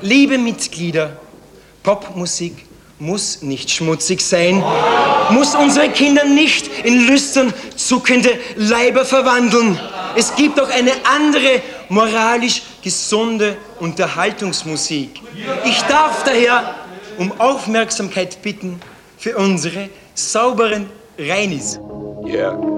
Liebe Mitglieder, Popmusik muss nicht schmutzig sein, muss unsere Kinder nicht in lüstern zuckende Leiber verwandeln. Es gibt auch eine andere, moralisch gesunde Unterhaltungsmusik. Ich darf daher um Aufmerksamkeit bitten für unsere sauberen Reinis. Yeah.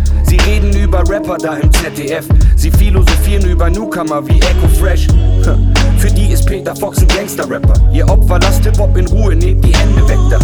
Sie reden über Rapper da im ZDF. Sie philosophieren über Newcomer wie Echo Fresh. Für die ist Peter Fox ein Gangster-Rapper. Ihr Opfer lasst Hip-Hop in Ruhe, nehmt die Hände weg da.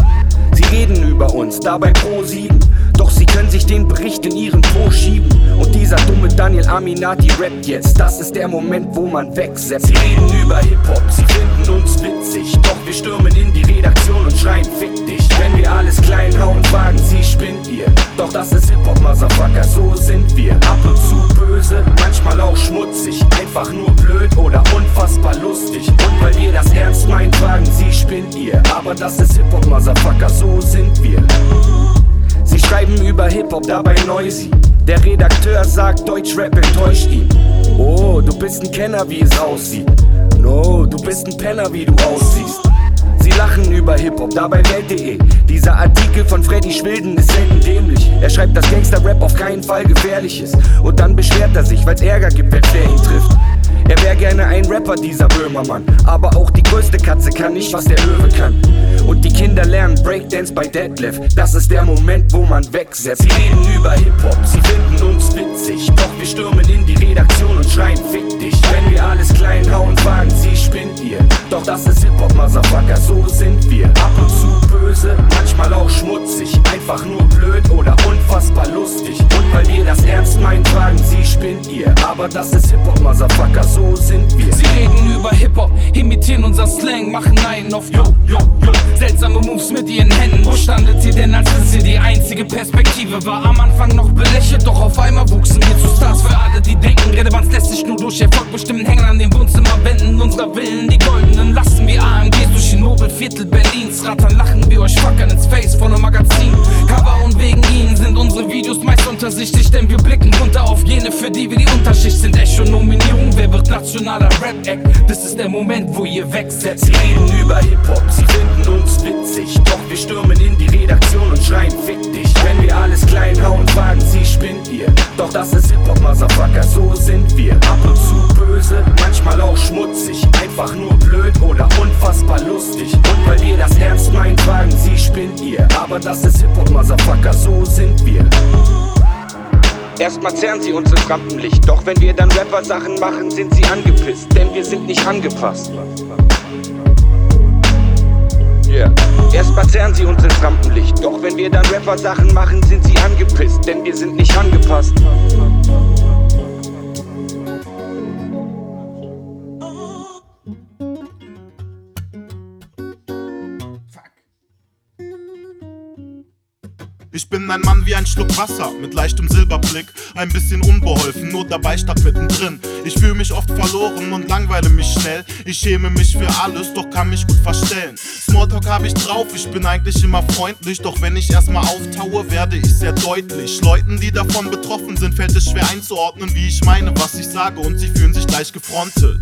Sie reden über uns, dabei pro sieben. Doch sie können sich den Bericht in ihren Po schieben. Und dieser dumme Daniel Aminati rappt jetzt. Das ist der Moment, wo man wegsetzt. Sie reden über Hip-Hop, sie finden uns witzig. Doch wir stürmen in die Redaktion und schreien Fick dich. Wenn wir alles klein hauen, fragen sie, spinnt ihr. Doch das ist Hip-Hop, Motherfucker, so sind wir. Ab und zu böse, manchmal auch schmutzig. Einfach nur blöd oder unfassbar lustig. Und weil wir das ernst meinen, fragen sie, spinnt ihr. Aber das ist Hip-Hop, Motherfucker, so sind wir. Sie schreiben über Hip-Hop, dabei noisy. Der Redakteur sagt, Deutschrap enttäuscht ihn. Oh, du bist ein Kenner, wie es aussieht. No, du bist ein Penner, wie du aussiehst. Sie lachen über Hip-Hop, dabei Welt.de. Dieser Artikel von Freddy Schwilden ist selten dämlich. Er schreibt, dass Gangster-Rap auf keinen Fall gefährlich ist. Und dann beschwert er sich, weil's Ärger gibt, wer ihn trifft. Er wäre gerne ein Rapper, dieser Böhmermann. Aber auch die größte Katze kann nicht, was der Löwe kann. Und die Kinder lernen Breakdance bei Deadlift. Das ist der Moment, wo man wegsetzt. Sie reden über Hip-Hop, sie finden uns witzig. Doch wir stürmen in die Redaktion und schreien Fick dich. Wenn wir alles klein hauen, fragen sie, spinnt ihr. Doch das ist Hip-Hop, Motherfucker, so sind wir. Ab und zu böse, manchmal auch schmutzig. Einfach nur blöd oder unfassbar lustig. Und weil wir das ernst meinen, fragen sie, spinnt ihr. Aber das ist Hip-Hop, Motherfucker, so sind wir. Sie reden über Hip-Hop, imitieren unser Slang, machen einen auf Yo, Yo, Yo. Seltsame Moves mit ihren Händen. Wo standet ihr denn, als es ihr die einzige Perspektive war? Am Anfang noch belächelt, doch auf einmal wuchsen wir zu Stars für alle, die denken. Relevanz lässt sich nur durch Erfolg bestimmen. Hängen an den Wohnzimmerwänden unserer Villen, die goldenen. Lassen wir AMGs durch die Nobelviertel Berlins rattern. Lachen wir euch fuckern ins Face von einem Magazin. Cover und wegen ihnen sind unsere Videos meist untersichtig, denn wir blicken runter auf jene, für die wir die Unterschicht sind. Echo-Nominierung, wer wird nationaler Rap-Act? Das ist der Moment, wo ihr wegsetzt. Sie reden über Hip-Hop, sie finden uns witzig. Doch wir stürmen in die Redaktion und schreien Fick dich. Wenn wir alles klein hauen, fragen sie, spinnt ihr. Doch das ist Hip-Hop, Motherfucker, so sind wir. Ab und zu böse, manchmal auch schmutzig. Einfach nur blöd oder unfassbar lustig. Und weil wir das ernst meinen, fragen sie, spinnt ihr. Aber das ist Hip-Hop, Motherfucker, so sind wir. Erstmal zerren sie uns ins Rampenlicht, doch wenn wir dann Rapper-Sachen machen, sind sie angepisst, denn wir sind nicht angepasst. Yeah. Erstmal zerren sie uns ins Rampenlicht, doch wenn wir dann Rapper-Sachen machen, sind sie angepisst, denn wir sind nicht angepasst. Ich bin ein Mann wie ein Schluck Wasser mit leichtem Silberblick, ein bisschen unbeholfen, nur dabei statt mittendrin. Ich fühle mich oft verloren und langweile mich schnell. Ich schäme mich für alles, doch kann mich gut verstellen. Smalltalk habe ich drauf, ich bin eigentlich immer freundlich, doch wenn ich erstmal auftaue, werde ich sehr deutlich. Leuten, die davon betroffen sind, fällt es schwer einzuordnen, wie ich meine, was ich sage und sie fühlen sich gleich gefrontet.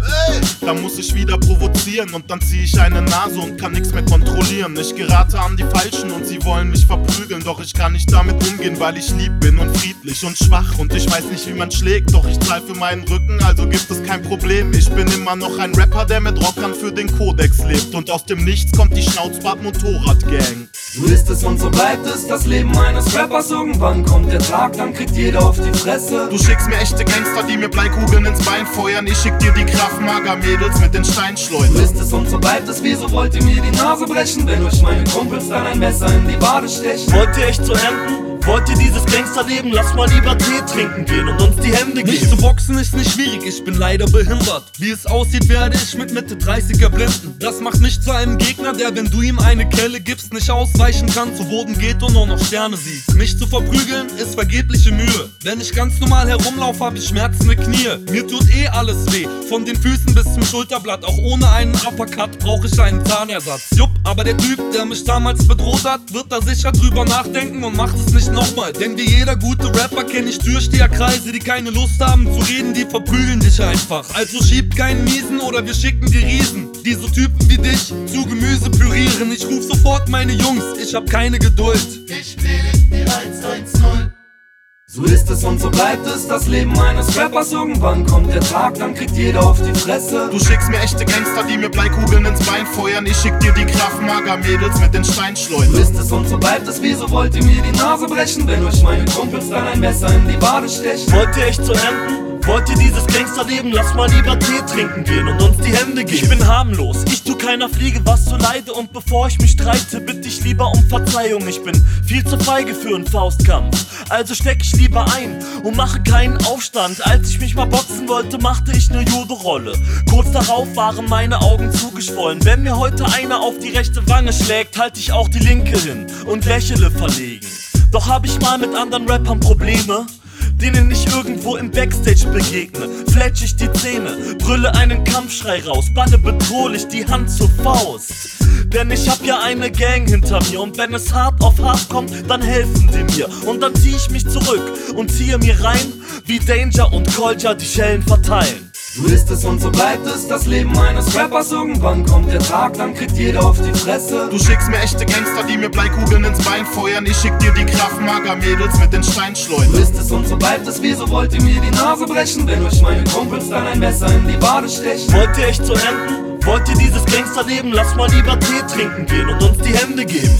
Da muss ich wieder provozieren und dann ziehe ich eine Nase und kann nichts mehr kontrollieren. Ich gerate an die Falschen und sie wollen mich verprügeln, doch ich kann kann nicht damit umgehen, weil ich lieb bin und friedlich und schwach und ich weiß nicht, wie man schlägt, doch ich zahl für meinen Rücken, also gibt es kein Problem. Ich bin immer noch ein Rapper, der mit Rockern für den Kodex lebt und aus dem Nichts kommt die Schnauzbart Motorrad Gang. So ist es und so bleibt es, das Leben eines Rappers. Irgendwann kommt der Tag, dann kriegt jeder auf die Fresse. Du schickst mir echte Gangster, die mir Bleikugeln ins Bein feuern. Ich schick dir die Kraftmager-Mädels mit den Steinschleudern. So ist es und so bleibt es, wieso wollt ihr mir die Nase brechen, wenn euch meine Kumpels dann ein Messer in die Wade stechen? Wollt ihr echt zu enden? Wollt ihr dieses Gangsterleben? Lass mal lieber Tee trinken gehen und uns die Hände geben. Nicht zu boxen ist nicht schwierig, ich bin leider behindert. Wie es aussieht, werde ich mit Mitte 30 erblinden. Das macht mich zu einem Gegner, der, wenn du ihm eine Kelle gibst, nicht ausweichen kann, zu Boden geht und nur noch Sterne sieht. Mich zu verprügeln ist vergebliche Mühe. Wenn ich ganz normal herumlaufe, hab ich schmerzende Knie. Mir tut eh alles weh, von den Füßen bis zum Schulterblatt. Auch ohne einen Uppercut brauche ich einen Zahnersatz. Jupp, aber der Typ, der mich damals bedroht hat, wird da sicher drüber nachdenken und macht es nicht nochmal. Denn wie jeder gute Rapper kenne ich Türsteherkreise, die keine Lust haben zu reden, die verprügeln dich einfach. Also schieb keinen Miesen oder wir schicken die Riesen. Diese Typen wie dich zu Gemüse pürieren. Ich ruf sofort meine Jungs, ich hab keine Geduld. Ich bin die 110. So ist es und so bleibt es, das Leben eines Rappers. Irgendwann kommt der Tag, dann kriegt jeder auf die Fresse. Du schickst mir echte Gangster, die mir Bleikugeln ins Bein feuern. Ich schick dir die Kraftmager-Mädels mit den So Steinschleudern. ist es und so bleibt es, wieso wollt ihr mir die Nase brechen, wenn euch meine Kumpels dann ein Messer in die Wade stechen? Wollt ihr echt zu enden? Wollt ihr dieses Gangsterleben? Lass mal lieber Tee trinken gehen und uns die Hände geben. Ich bin harmlos, ich tu keiner Fliege was zu leide und bevor ich mich streite, bitte ich lieber um Verzeihung. Ich bin viel zu feige für einen Faustkampf, also steck ich lieber ein und mache keinen Aufstand. Als ich mich mal boxen wollte, machte ich ne Judo-Rolle. Kurz darauf waren meine Augen zugeschwollen. Wenn mir heute einer auf die rechte Wange schlägt, halte ich auch die linke hin und lächele verlegen. Doch hab ich mal mit anderen Rappern Probleme denen ich irgendwo im Backstage begegne. Fletsch ich die Zähne, brülle einen Kampfschrei raus, banne bedrohlich die Hand zur Faust. Denn ich hab ja eine Gang hinter mir und wenn es hart auf hart kommt, dann helfen sie mir. Und dann zieh ich mich zurück und ziehe mir rein, wie Danger und Kolja die Schellen verteilen. So ist es und so bleibt es, das Leben eines Rappers. Irgendwann kommt der Tag, dann kriegt jeder auf die Fresse. Du schickst mir echte Gangster, die mir Bleikugeln ins Bein feuern. Ich schick dir die Kraftmager-Mädels mit den So Steinschleudern. ist es und so bleibt es, wieso wollt ihr mir die Nase brechen, wenn euch meine Kumpels dann ein Messer in die Wade stechen? Wollt ihr echt zu enden? Wollt ihr dieses Gangsterleben? Lass mal lieber Tee trinken gehen und uns die Hände geben.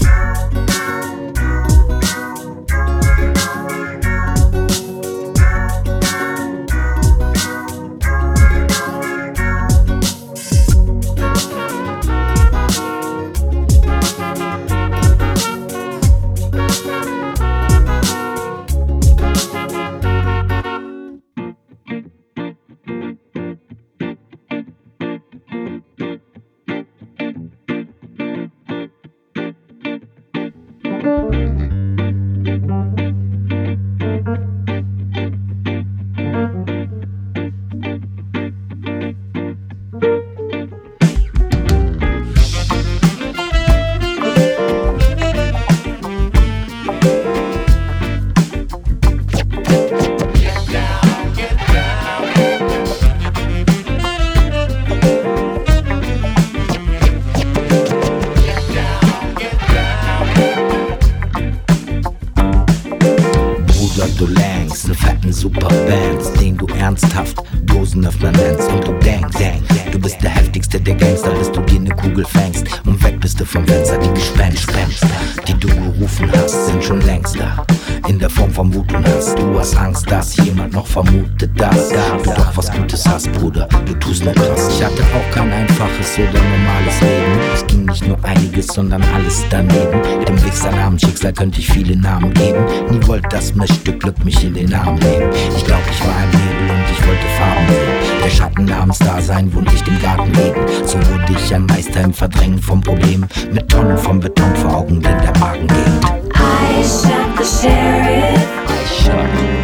Kugel fängst und weg bist du vom Fenster. Die Gespenster, die du gerufen hast, sind schon längst da. In der Form von Wut und Hass. Du hast Angst, dass jemand noch vermutet, dass du doch was Gutes hast, Bruder. Du tust nur krass. Ich hatte auch kein einfaches oder normales Leben. Es ging nicht nur einiges, sondern alles daneben. Dem Wichser Namen Schicksal könnte ich viele Namen geben. Nie wollte das Mischstück Glück mich in den Arm nehmen. Ich glaub, ich war ein Nebel und ich wollte Farben sehen. Der Schatten namens Dasein wohnt nicht im Garten Eden. So wurde ich ein Meister im Verdrängen vom Problem. Mit Tonnen von Beton vor Augen, den der Magen geht. I shot the sheriff,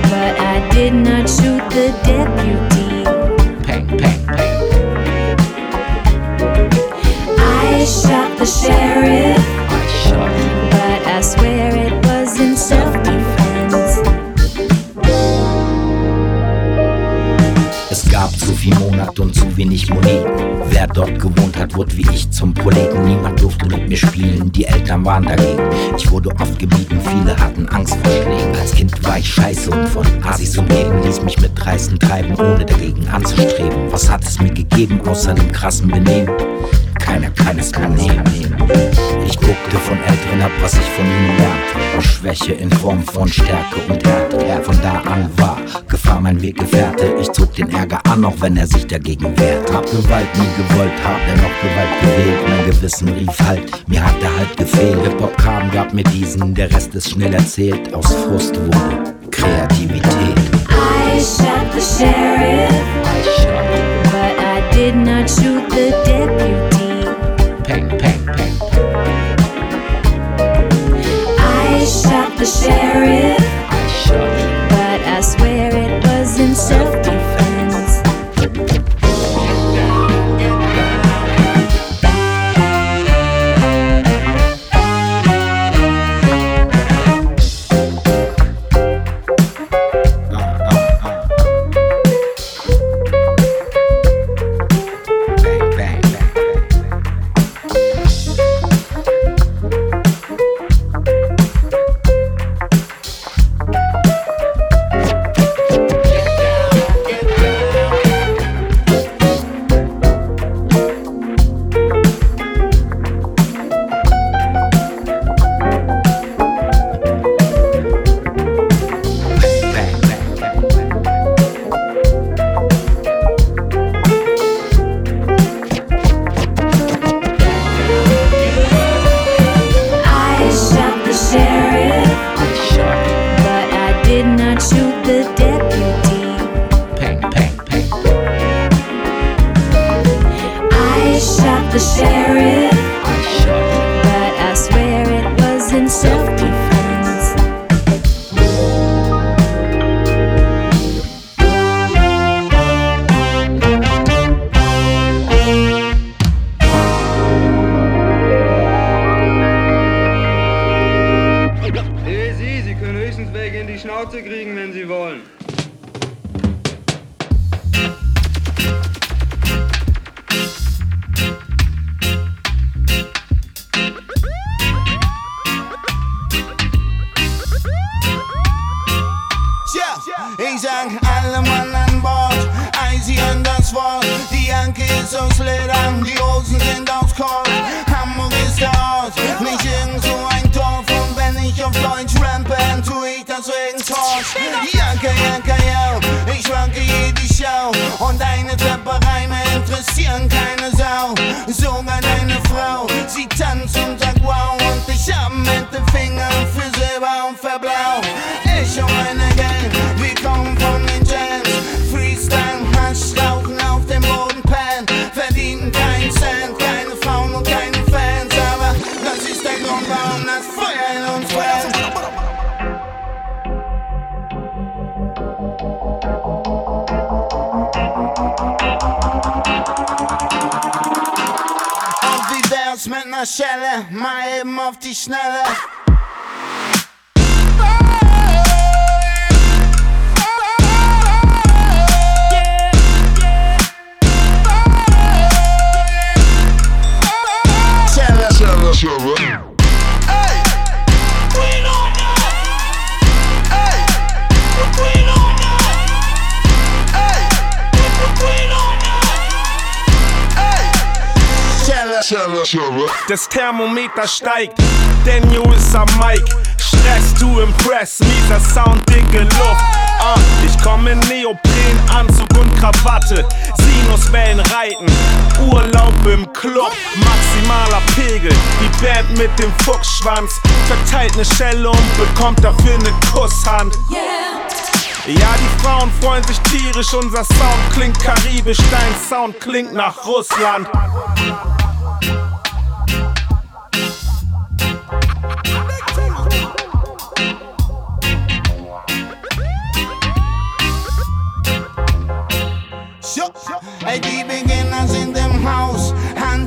but I did not shoot the deputy. Peng, peng, peng. I shot the sheriff, but I swear it viel Monat und zu wenig Moneten. Wer dort gewohnt hat, wurde wie ich zum Proleten. Niemand durfte mit mir spielen, die Eltern waren dagegen. Ich wurde oft geblieben, viele hatten Angst vor Schlägen. Als Kind war ich scheiße und von Asis umgeben, ließ mich mit dreisten treiben, ohne dagegen anzustreben. Was hat es mir gegeben, außer dem krassen Benehmen? Keiner kann es mehr nehmen. Ich guckte von Älteren ab, was ich von ihnen lernte. Aus Schwäche in Form von Stärke und Härte. Von da an war Gefahr mein Weggefährte. Ich zog den Ärger an, auch wenn er sich dagegen wehrt. Hab Gewalt nie gewollt, hab dennoch Gewalt gewählt. Mein Gewissen rief halt, mir hat der Halt gefehlt. Hip-Hop kam, gab mir diesen, der Rest ist schnell erzählt. Aus Frust wurde Kreativität. I shot the sheriff, but I did not shoot the deputy. The sheriff, but I swear it was in self defense. Schelle, mal eben auf die Schnelle. Das Thermometer steigt, Daniel ist am Mic. Stress to impress, mieser Sound, dicke Luft. Ah, ich komm in Neopren, Anzug und Krawatte. Sinuswellen reiten, Urlaub im Club, maximaler Pegel. Die Band mit dem Fuchsschwanz verteilt ne Schelle und bekommt dafür ne Kusshand. Ja, die Frauen freuen sich tierisch, unser Sound klingt karibisch, dein Sound klingt nach Russland.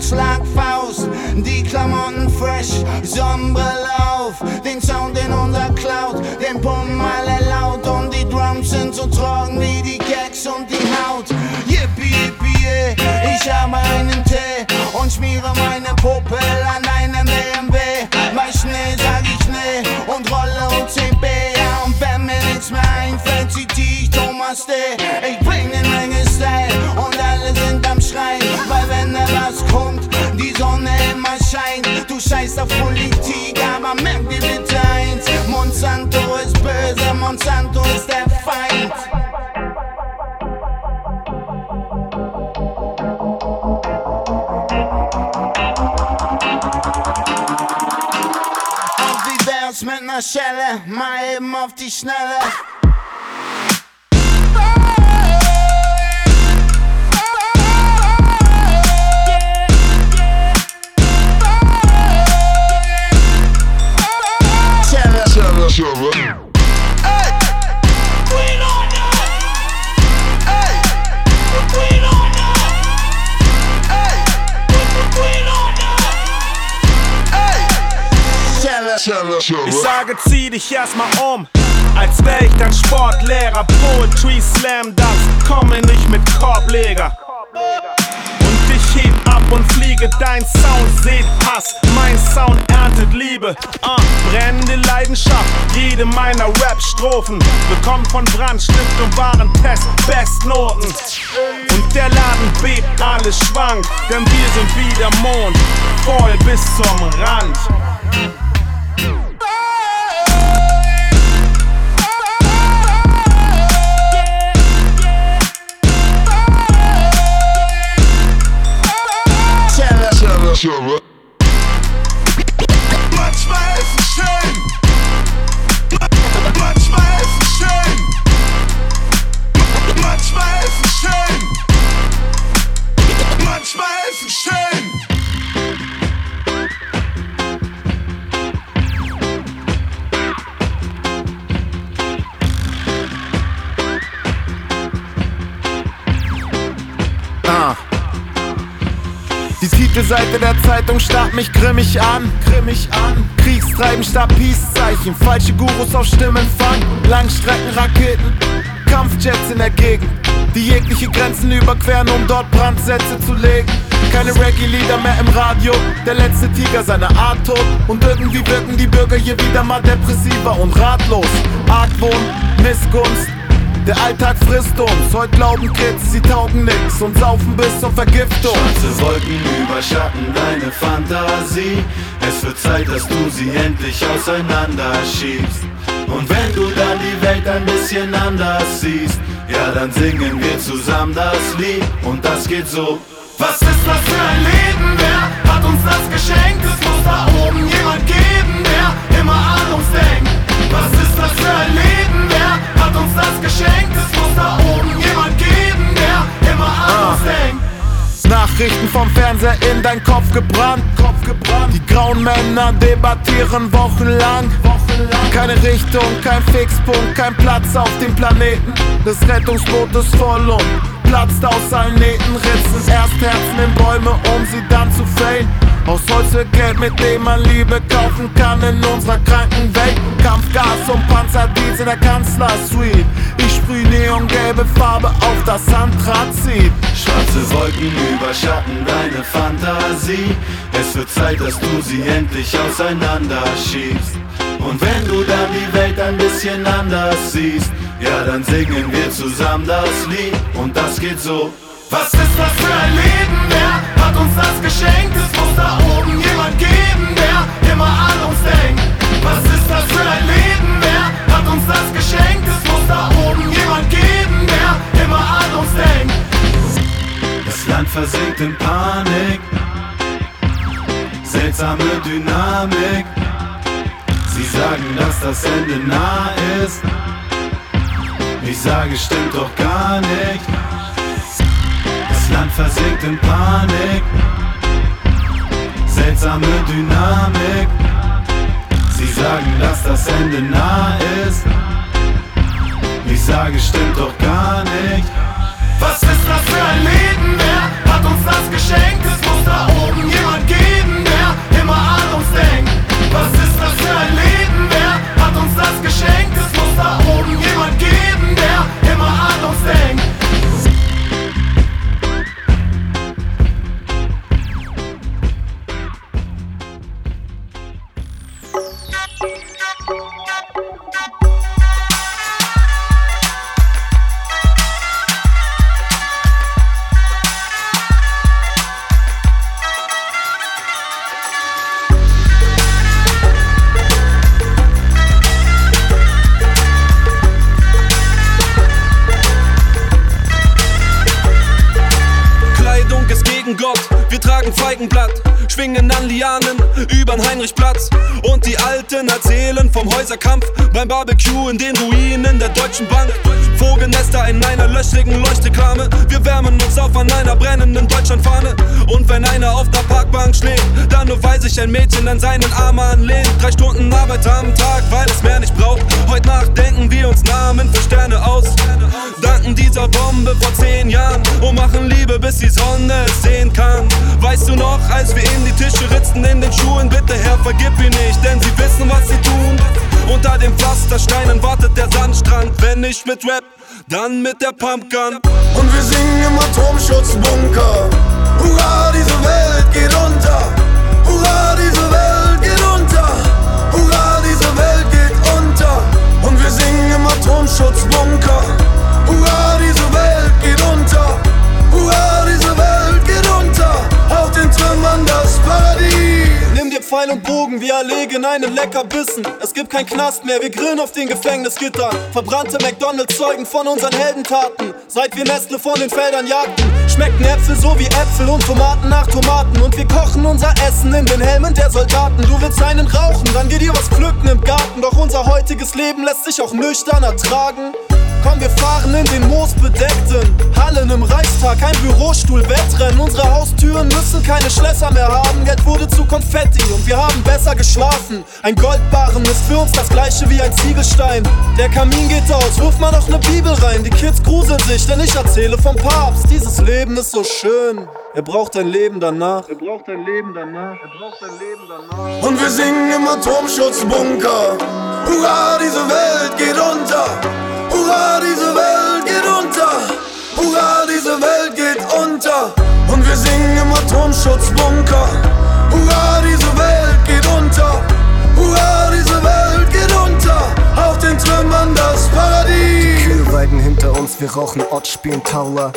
Schlag, Faust, die Klamotten fresh, Sonnenbrille auf, den Sound in unserer Cloud, den Pumpen alle laut und die Drums sind so trocken wie die Gags und die Haut. Yippie, yippie, yeah. ich habe einen Tee und schmiere meine Puppe an einem BMW. Mein Schnee sag ich Schnee und rolle OCB, ja, und wenn mir nichts mehr einfällt, zieh ich Thomas D. Ich scheißt auf Politik, aber merk dir bitte eins: Monsanto ist böse, Monsanto ist der Feind. Und wie wär's mit ner Schelle, mal eben auf die Schnelle. Ich sage, zieh dich erstmal um, als wär ich dein Sportlehrer. Poetry Slam, das komme nicht mit Korbleger. Und fliege, dein Sound seht Hass, mein Sound erntet Liebe. Uh, brennende Leidenschaft, jede meiner Rap-Strophen bekommt von Brandstift und Warentest Bestnoten. Und der Laden bebt, alles schwankt, denn wir sind wie der Mond, voll bis zum Rand. Schelle, Die Titelseite der Zeitung starrt mich grimmig an, grimmig an. Kriegstreiben statt Peace-Zeichen, falsche Gurus auf Stimmenfang, Langstreckenraketen, Kampfjets in der Gegend, die jegliche Grenzen überqueren, um dort Brandsätze zu legen. Keine Reggae-Lieder mehr im Radio, der letzte Tiger seiner Art tot. Und irgendwie wirken die Bürger hier wieder mal depressiver und ratlos. Argwohn, Missgunst, der Alltag frisst uns. Heute glauben Kids, sie taugen nix und saufen bis zur Vergiftung. Schwarze Wolken überschatten deine Fantasie. Es wird Zeit, dass du sie endlich auseinanderschiebst. Und wenn du dann die Welt ein bisschen anders siehst, ja, dann singen wir zusammen das Lied. Und das geht so. Was ist das für ein Leben? Wer hat uns das geschenkt? Es muss da oben jemand geben, der immer an uns denkt. Was ist das für ein Leben? Wer hat uns das geschenkt? Es muss da oben jemand geben, der immer an uns denkt. Nachrichten vom Fernseher in dein Kopf gebrannt. Kopf gebrannt. Die grauen Männer debattieren wochenlang. wochenlang. Keine Richtung, kein Fixpunkt, kein Platz auf dem Planeten. Das Rettungsboot ist voll und platzt aus allen Nähten. Ritzen erst Herzen in Bäume, um sie dann zu fällen. Aus Holz wird Geld, mit dem man Liebe kaufen kann in unserer kranken Welt. Kampfgas und Panzerdienst in der Kanzler-Suite. Ich sprüh neongelbe Farbe auf das Anthrazit. Schwarze Wolken überschatten deine Fantasie. Es wird Zeit, dass du sie endlich auseinanderschiebst. Und wenn du dann die Welt ein bisschen anders siehst, ja, dann singen wir zusammen das Lied. Und das geht so. Was ist das für ein Leben? Wer hat uns das geschenkt? Es muss da oben jemand geben, der immer an uns denkt. Was ist das für ein Leben? Wer hat uns das geschenkt? Es muss da oben jemand geben, der immer an uns denkt. Das Land versinkt in Panik, seltsame Dynamik. Sie sagen, dass das Ende nah ist. Ich sage, stimmt doch gar nicht. Das Land versinkt in Panik, seltsame Dynamik. Sie sagen, dass das Ende nah ist. Ich sage, stimmt doch gar nicht. Was ist das für ein Leben? Wer hat uns das geschenkt? Es muss da oben Häuserkampf beim Barbecue in den Ruinen der Deutschen Bank. Vogelnester in einer löchrigen Leuchtekrame. Wir wärmen uns auf an einer brennenden Deutschlandfahne. Und wenn einer auf der Parkbank schläft, dann nur weil sich ein Mädchen an seinen Arm anlehnt. Drei Stunden Arbeit am Tag, weil es mehr nicht braucht. Heute Nacht denken wir uns Namen für Sterne aus. Danken dieser Bombe vor zehn Jahren und machen Liebe, bis die Sonne es sehen kann. Weißt du noch, als wir in die Tische ritzten in den Schuhen, bitte Herr, vergib ihr nicht, denn sie wissen, was sie tun. Unter den Pflastersteinen wartet der Sandstrand, wenn nicht mit Rap, dann mit der Pumpgun. Und wir singen im Atomschutzbunker. Hurra, diese Welt geht unter. Hurra, diese Welt geht unter. Hurra, diese Welt geht unter. Und wir singen im Atomschutzbunker. Pfeil und Bogen, wir erlegen einen Leckerbissen. Es gibt kein Knast mehr, wir grillen auf den Gefängnisgittern. Verbrannte McDonalds zeugen von unseren Heldentaten. Seit wir Nestle von den Feldern jagten, schmecken Äpfel so wie Äpfel und Tomaten nach Tomaten. Und wir kochen unser Essen in den Helmen der Soldaten. Du willst einen rauchen, dann geh dir was pflücken im Garten. Doch unser heutiges Leben lässt sich auch nüchtern ertragen. Komm, wir fahren in den moosbedeckten Hallen im Reichstag, ein Bürostuhl, Wettrennen. Unsere Haustüren müssen keine Schlösser mehr haben. Geld wurde zu Konfetti und wir haben besser geschlafen. Ein Goldbarren ist für uns das gleiche wie ein Ziegelstein. Der Kamin geht aus, wirf mal noch ne Bibel rein. Die Kids gruseln sich, denn ich erzähle vom Papst. Dieses Leben ist so schön. Er braucht ein Leben danach. Er braucht ein Leben danach. Er braucht ein Leben danach. Und wir singen im Atomschutzbunker. Hurra, diese Welt geht unter. Hurra, diese Welt geht unter. Hurra, diese Welt geht unter. Und wir singen im Atomschutzbunker. Hurra, diese Welt geht unter. Hurra, diese Welt geht unter. Auf den Trümmern das Paradies. Kühlweiden hinter uns, wir rauchen Ott, spielen Taula.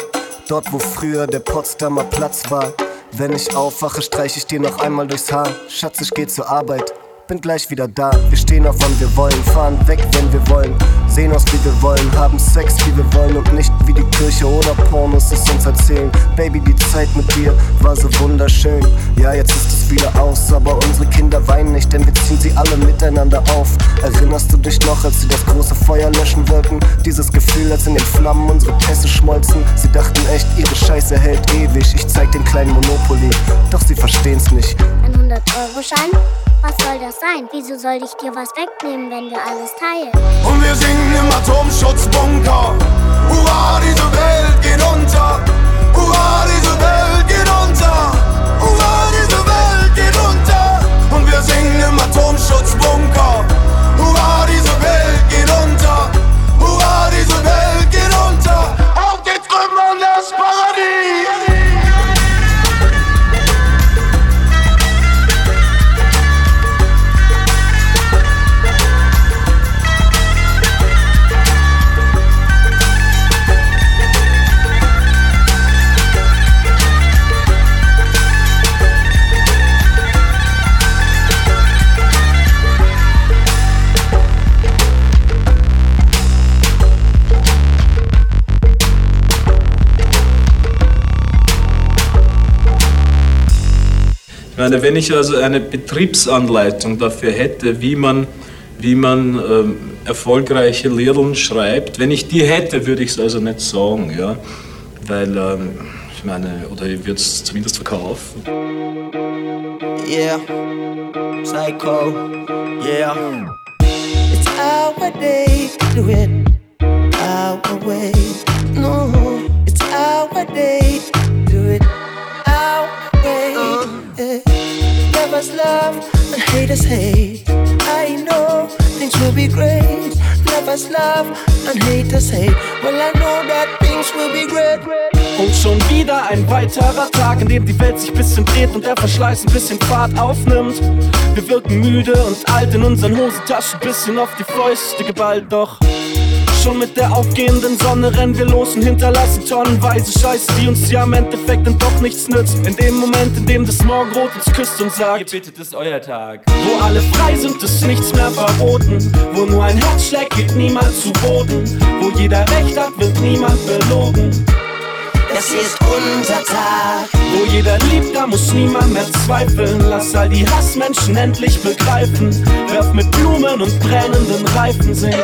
Dort, wo früher der Potsdamer Platz war. Wenn ich aufwache, streich ich dir noch einmal durchs Haar. Schatz, ich geh zur Arbeit, bin gleich wieder da. Wir stehen auf, wann wir wollen, fahren weg, wenn wir wollen. Sehen aus, wie wir wollen, haben Sex, wie wir wollen und nicht wie die Kirche oder Pornos es uns erzählen. Baby, die Zeit mit dir war so wunderschön. Ja, jetzt ist es wieder aus, aber unsere Kinder weinen nicht, denn wir ziehen sie alle miteinander auf. Erinnerst du dich noch, als sie das große Feuer löschen wollten? Dieses Gefühl, als in den Flammen unsere Pässe schmolzen. Sie dachten echt, ihre Scheiße hält ewig. Ich zeig den kleinen Monopoly, doch sie verstehen's nicht. Ein 100-Euro-Schein? Was soll das sein? Wieso soll ich dir was wegnehmen, wenn wir alles teilen? Und wir singen im Atomschutzbunker. Hurra, diese Welt geht unter. Hurra, diese Welt geht unter. Meine, wenn ich also eine Betriebsanleitung dafür hätte, wie man, wie man ähm, erfolgreiche Lehren schreibt, wenn ich die hätte, würde ich es also nicht sagen, ja, weil ähm, ich meine, oder ich würde es zumindest verkaufen. Yeah, Psycho, yeah. It's our day to do it our way. No, it's our day to do it our way. Yeah. Lovers love and haters hate. I know things will be great. Lovers love and haters hate. Well, I know that things will be great. Und schon wieder ein weiterer Tag, in dem die Welt sich bisschen dreht und der Verschleiß ein bisschen Fahrt aufnimmt. Wir wirken müde und alt in unseren Hosentaschen, bisschen auf die Fäuste geballt, doch. Schon mit der aufgehenden Sonne rennen wir los und hinterlassen tonnenweise Scheiße, die uns ja im Endeffekt dann doch nichts nützt. In dem Moment, in dem das Morgenrot uns küsst und sagt, Ihr bittet, ist euer Tag. wo alle frei sind, ist nichts mehr verboten. Wo nur ein Herz schlägt, geht niemand zu Boden. Wo jeder Recht hat, wird niemand belogen. Das hier ist unser Tag. Wo jeder liebt, da muss niemand mehr zweifeln. Lass all die Hassmenschen endlich begreifen. Werf mit Blumen und brennenden Reifen singen.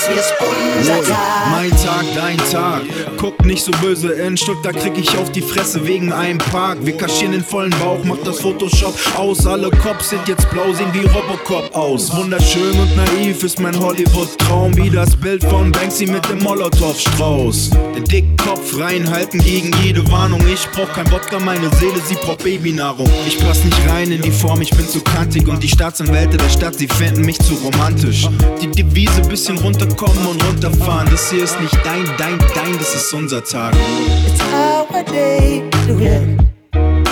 Das ist unser Tag. Mein Tag, dein Tag. Guck nicht so böse, in Stuttgart krieg ich auf die Fresse wegen einem Park. Wir kaschieren den vollen Bauch, macht das Photoshop aus. Alle Cops sind jetzt blau, sehen wie Robocop aus. Wunderschön und naiv ist mein Hollywood-Traum, wie das Bild von Banksy mit dem Molotow-Strauß. Den dicken Kopf reinhalten gegen jede Warnung. Ich brauch kein Wodka, meine Seele, sie braucht Babynahrung. Ich pass nicht rein in die Form, ich bin zu kantig. Und die Staatsanwälte der Stadt, sie finden mich zu romantisch. Die Devise bisschen runterkommen und runterfahren. Das hier ist nicht dein, dein, dein, das ist unser Tag. It's our day, do it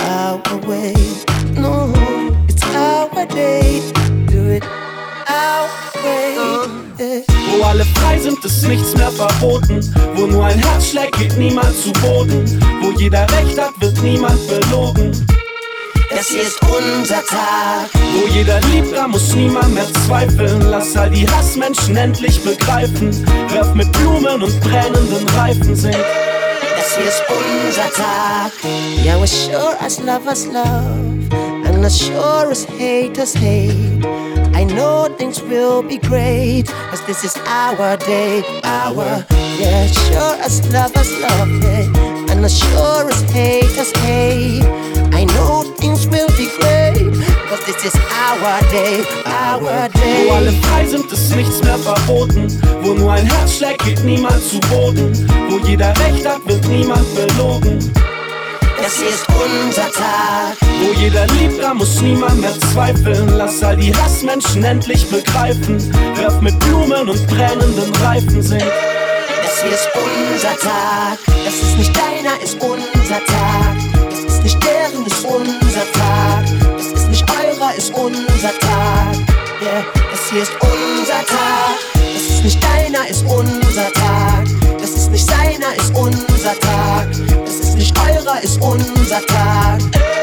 our way. No, it's our day, do it our way. Yeah. Wo alle frei sind, ist nichts mehr verboten. Wo nur ein Herz schlägt, geht niemand zu Boden. Wo jeder Recht hat, wird niemand belogen. Das hier ist unser Tag. Wo jeder liebt, da muss niemand mehr zweifeln. Lass all die Hassmenschen endlich begreifen. Werf mit Blumen und brennenden Reifen singen. Das hier ist unser Tag. Yeah, we're sure as lovers love, and as sure as haters hate. I know things will be great, cause this is our day, our. Yeah, sure as lovers love, yeah, and as sure as haters hate. I know things will be great, cause this is our day, our day. Wo alle frei sind, ist nichts mehr verboten. Wo nur ein Herz schlägt, geht niemand zu Boden. Wo jeder Recht hat, wird niemand belogen. Das hier ist unser Tag. Wo jeder liebt, da muss niemand mehr zweifeln. Lass all die Hassmenschen endlich begreifen. Werf mit Blumen und brennenden Reifen singen. Das hier ist unser Tag. Das ist nicht deiner, ist unser Tag. Das ist unser Tag. Das ist nicht eurer, ist unser Tag. Yeah, das hier ist unser Tag. Das ist nicht deiner, ist unser Tag. Das ist nicht seiner, ist unser Tag. Das ist nicht eurer, ist unser Tag. Yeah,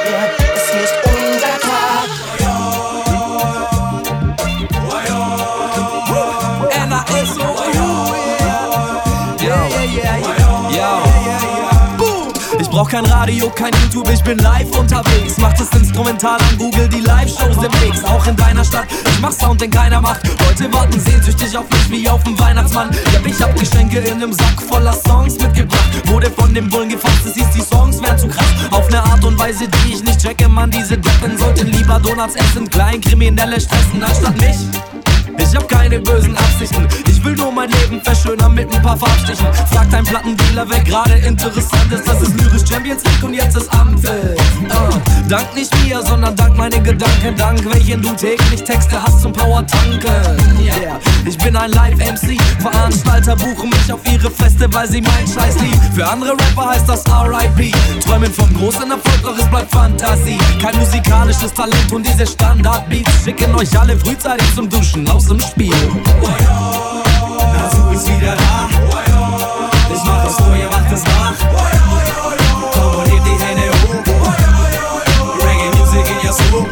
brauch kein Radio, kein YouTube, ich bin live unterwegs. Mach das Instrumental an Google, die Live-Shows im Mix. Auch in deiner Stadt, ich mach Sound, den keiner macht. Leute warten sehnsüchtig auf mich wie auf den Weihnachtsmann. Ja, ich hab Geschenke in nem Sack voller Songs mitgebracht. Wurde von dem Bullen gefasst, es hieß, die Songs wären zu krass. Auf ne Art und Weise, die ich nicht checke, man. Diese Deppen sollten lieber Donuts essen, Kleinkriminelle stressen anstatt mich. Ich hab keine bösen Absichten. Ich will nur mein Leben verschönern mit ein paar Farbstichen. Frag dein Plattendealer, wer gerade interessant ist. Das ist lyrisch Champions League und jetzt ist Ampel. Uh, dank nicht mir, sondern dank meine Gedanken. Dank welchen du täglich Texte hast zum Power tanken. Yeah. Ich bin ein Live-MC. Veranstalter buchen mich auf ihre Feste, weil sie mein Scheiß lieb. Für andere Rapper heißt das RIP. Träumen vom großen Erfolg, doch es bleibt Fantasie. Kein musikalisches Talent und diese Standardbeats schicken euch alle frühzeitig zum Duschen aus dem Spiel. Nasu ist wieder da. Ich mach es vor, ihr macht es nach. Komm und hebt die Hände hoch. Reggae Music in your soul.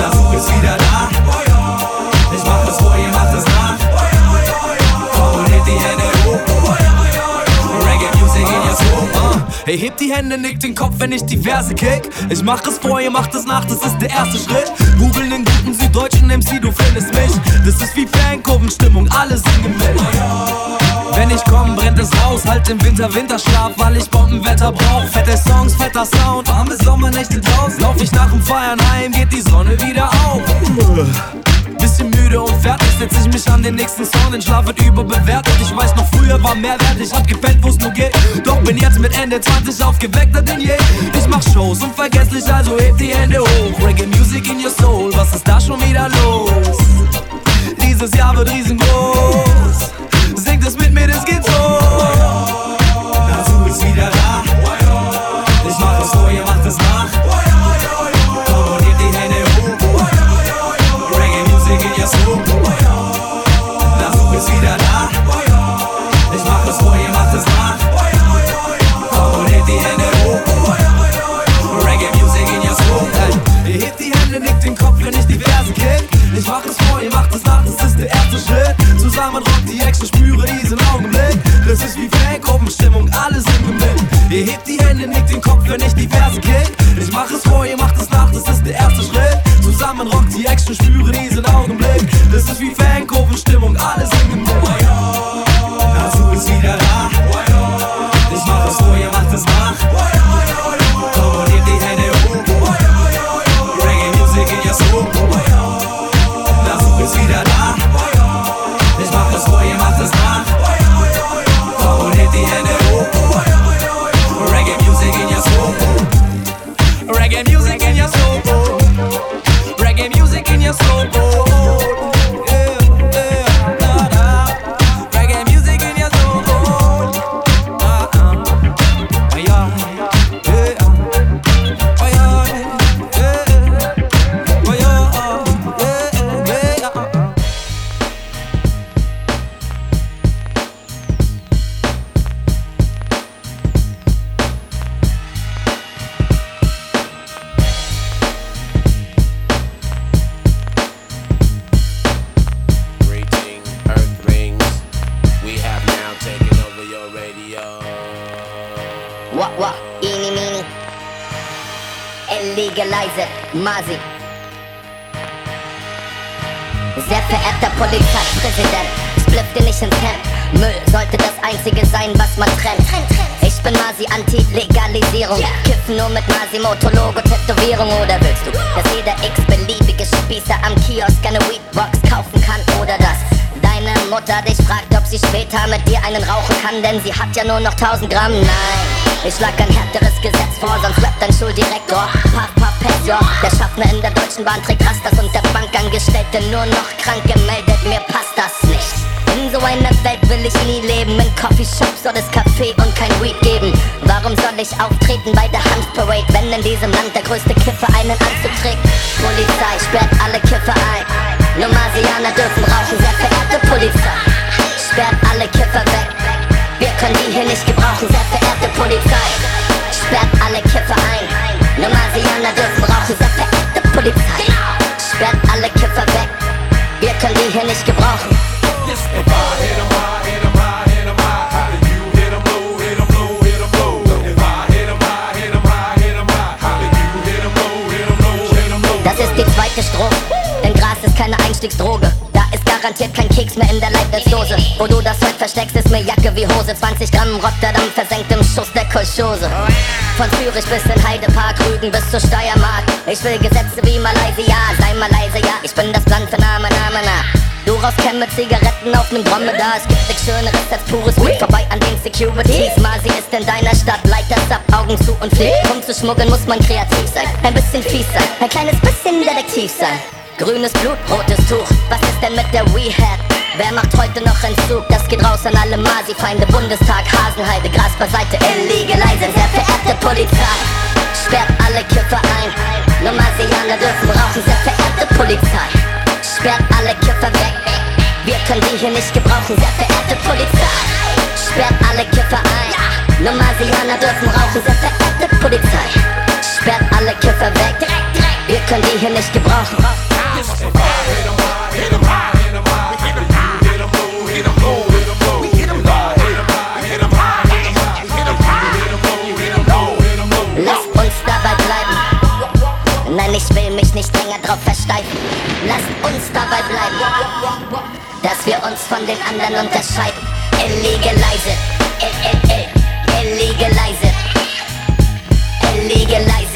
Nasu ist wieder da. Hey, hebt die Hände, nickt den Kopf, wenn ich die Verse kick. Ich mach es vor, ihr macht es nach, das ist der erste Schritt. Google den guten süddeutschen MC, du findest mich. Das ist wie Fankurvenstimmung, alle singen mit. Wenn ich komm, brennt es raus, halt im Winter Winterschlaf, weil ich Bombenwetter brauch. Fette Songs, fetter Sound, warme Sommernächte draußen. Lauf ich nach dem Feiern heim, geht die Sonne wieder auf. Bisschen müde und fertig, setz ich mich an den nächsten Song, den Schlaf wird überbewertet. Ich weiß noch, früher war mehr wert, ich hab gepennt, wo's nur geht. Doch bin jetzt mit Ende 20 aufgeweckter denn je. Ich mach Shows unvergesslich, also heb die Hände hoch. Reggae Music in your soul, was ist da schon wieder los? Dieses Jahr wird riesengroß. Singt es mit mir, das geht so. es gut. Der Zug ist wieder da. Ich mach es vor, ihr macht es nach. Favorit die Hände hoch. Reggae Music in your Soul. Ey, ihr hebt die Hände, nickt den Kopf, wenn ich die Verse kick. Ich mach es vor, ihr macht es nach. Das ist der erste Schritt. Zusammen rockt die Action, spüre diesen Augenblick. Das ist wie Fangruppenstimmung, alle sind im Bild. Ihr hebt die Hände, nickt den Kopf, wenn ich die Verse kick. Ich mach es vor, ihr macht es nach, das ist der erste Schritt. Zusammen rockt die Action, spüre diesen Augenblick. Das ist wie hat ja nur noch 1000 Gramm. Nein, ich schlag ein härteres Gesetz vor, sonst rappt dein Schuldirektor. Puff, puff, pass, ja. Der Schaffner in der Deutschen Bahn trägt Rastas und der Bankangestellte nur noch krank gemeldet. Mir passt das nicht. In so einer Welt will ich nie leben. In Coffeeshops soll es Kaffee und kein Weed geben. Warum soll ich auftreten bei der Hanfparade, wenn in diesem Land der größte Kiffer einen Anzug trägt? Polizei sperrt alle Kiffer ein. Nur Marsianer dürfen Kiffer ein. Nur Marsianer dürfen rauchen, sehr verehrte Polizei. Sperrt alle Kiffer weg. Wir können die hier nicht gebrauchen. Das ist die zweite Strophe, denn Gras ist keine Einstiegsdroge. Da ist garantiert kein Keks mehr in der Leibniz-Dose. Wo du das Zeug versteckst, ist mir Jacke wie Hose. 20 Gramm Rotterdam versenkt im Schuss der Kolchose. Von Zürich bis in Heidepark, Rügen bis zur Steiermark. Ich will Gesetze wie Malaysia, sei Malaysia. Ich bin das Land für Name, Name, na. Du raus mit Zigaretten auf nem Dromedar. Es gibt nichts Schöneres als pures Weed. Vorbei an den Securities. Masi ist in deiner Stadt, Leiters ab, Augen zu und fliegt. Um zu schmuggeln muss man kreativ sein. Ein bisschen fies sein, ein kleines bisschen detektiv sein. Grünes Blut, rotes Tuch. Was ist denn mit der Rehab? Wer macht heute noch Entzug? Das geht raus an alle Masi-Feinde. Bundestag, Hasenheide, Gras beiseite, illegalize. Sehr verehrte Polizei, sperrt alle Kiffer ein. Nur Marsianer dürfen rauchen. Sehr verehrte Polizei, sperrt alle Kiffer weg. Wir können die hier nicht gebrauchen. Sehr verehrte Polizei, sperrt alle Kiffer ein. Nur Marsianer dürfen rauchen. Sehr verehrte Polizei, sperrt alle Kiffer weg. Wir können die hier nicht gebrauchen. Drauf versteifen. Lasst uns dabei bleiben, dass wir uns von den anderen unterscheiden. Illegalize it. Il, il, il, illegalize it. Illegalize it.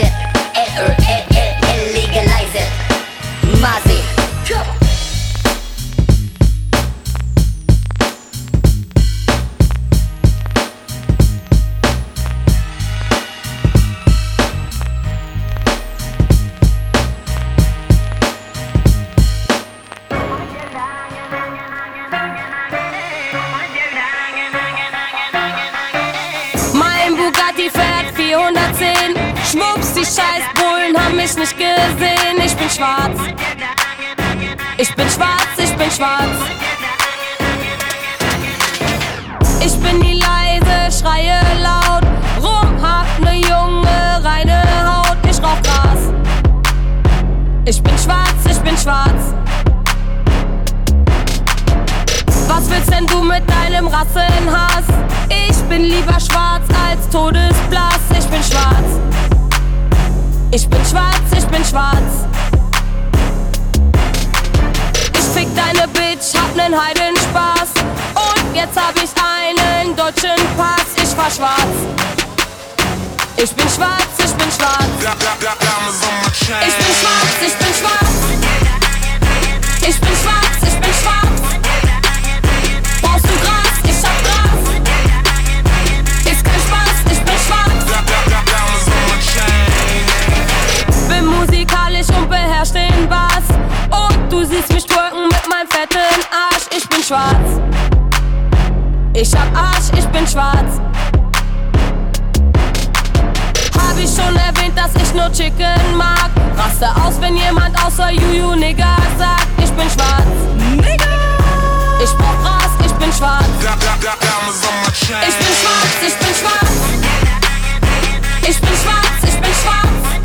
Die scheiß Bullen haben mich nicht gesehen. Ich bin schwarz. Ich bin schwarz, ich bin schwarz. Ich bin nie leise, schreie laut. Rum hab ne junge, reine Haut. Ich rauch Gras. Ich bin schwarz, ich bin schwarz. Was willst denn du mit deinem Rassenhass? Ich bin lieber schwarz als todesblass, ich bin schwarz. Ich bin schwarz, ich bin schwarz. Ich fick deine Bitch, hab nen Heidenspaß. Und jetzt hab ich einen deutschen Pass, ich fahr schwarz. Ich bin schwarz, ich bin schwarz. Ich bin schwarz, ich bin schwarz. Ich bin schwarz, siehst mich twerken mit meinem fetten Arsch. Ich bin schwarz. Ich hab Arsch, ich bin schwarz. Hab ich schon erwähnt, dass ich nur Chicken mag? Raste aus, wenn jemand außer Juju Nigger sagt, ich bin schwarz. Nigger! Ich brauch Gras, ich bin schwarz. Ich bin schwarz, ich bin schwarz. Ich bin schwarz, ich bin schwarz.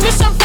Hab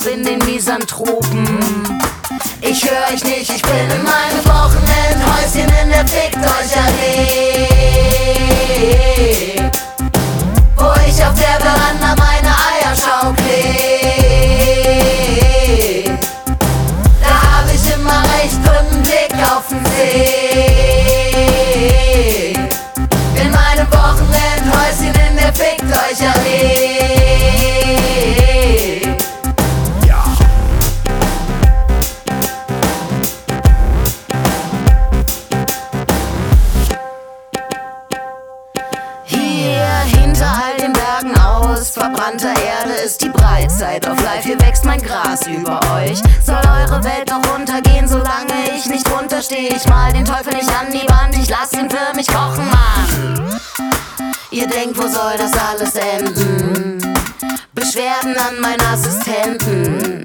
Mach Urlaub in den Bergen aus verbrannter Erde ist die Breitzeit auf Life. Hier wächst mein Gras über euch. Soll eure Welt noch untergehen, solange ich nicht runterstehe? Ich mal den Teufel nicht an die Wand, ich lass ihn für mich kochen, Mann. Ihr denkt, wo soll das alles enden? Beschwerden an meinen Assistenten,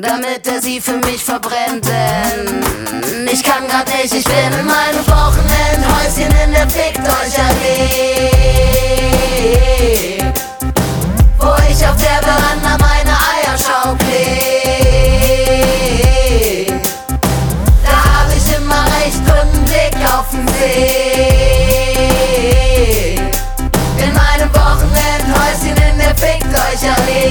damit er sie für mich verbrennt. Denn ich kann grad nicht, ich bin in meinem Wochenendhäuschen in der Fickt euch Allee. Der Veranda meine Eier schaukle. Da hab ich immer recht guten Blick auf den See. In meinem Wochenendhäuschen in der Fickt euch Allee.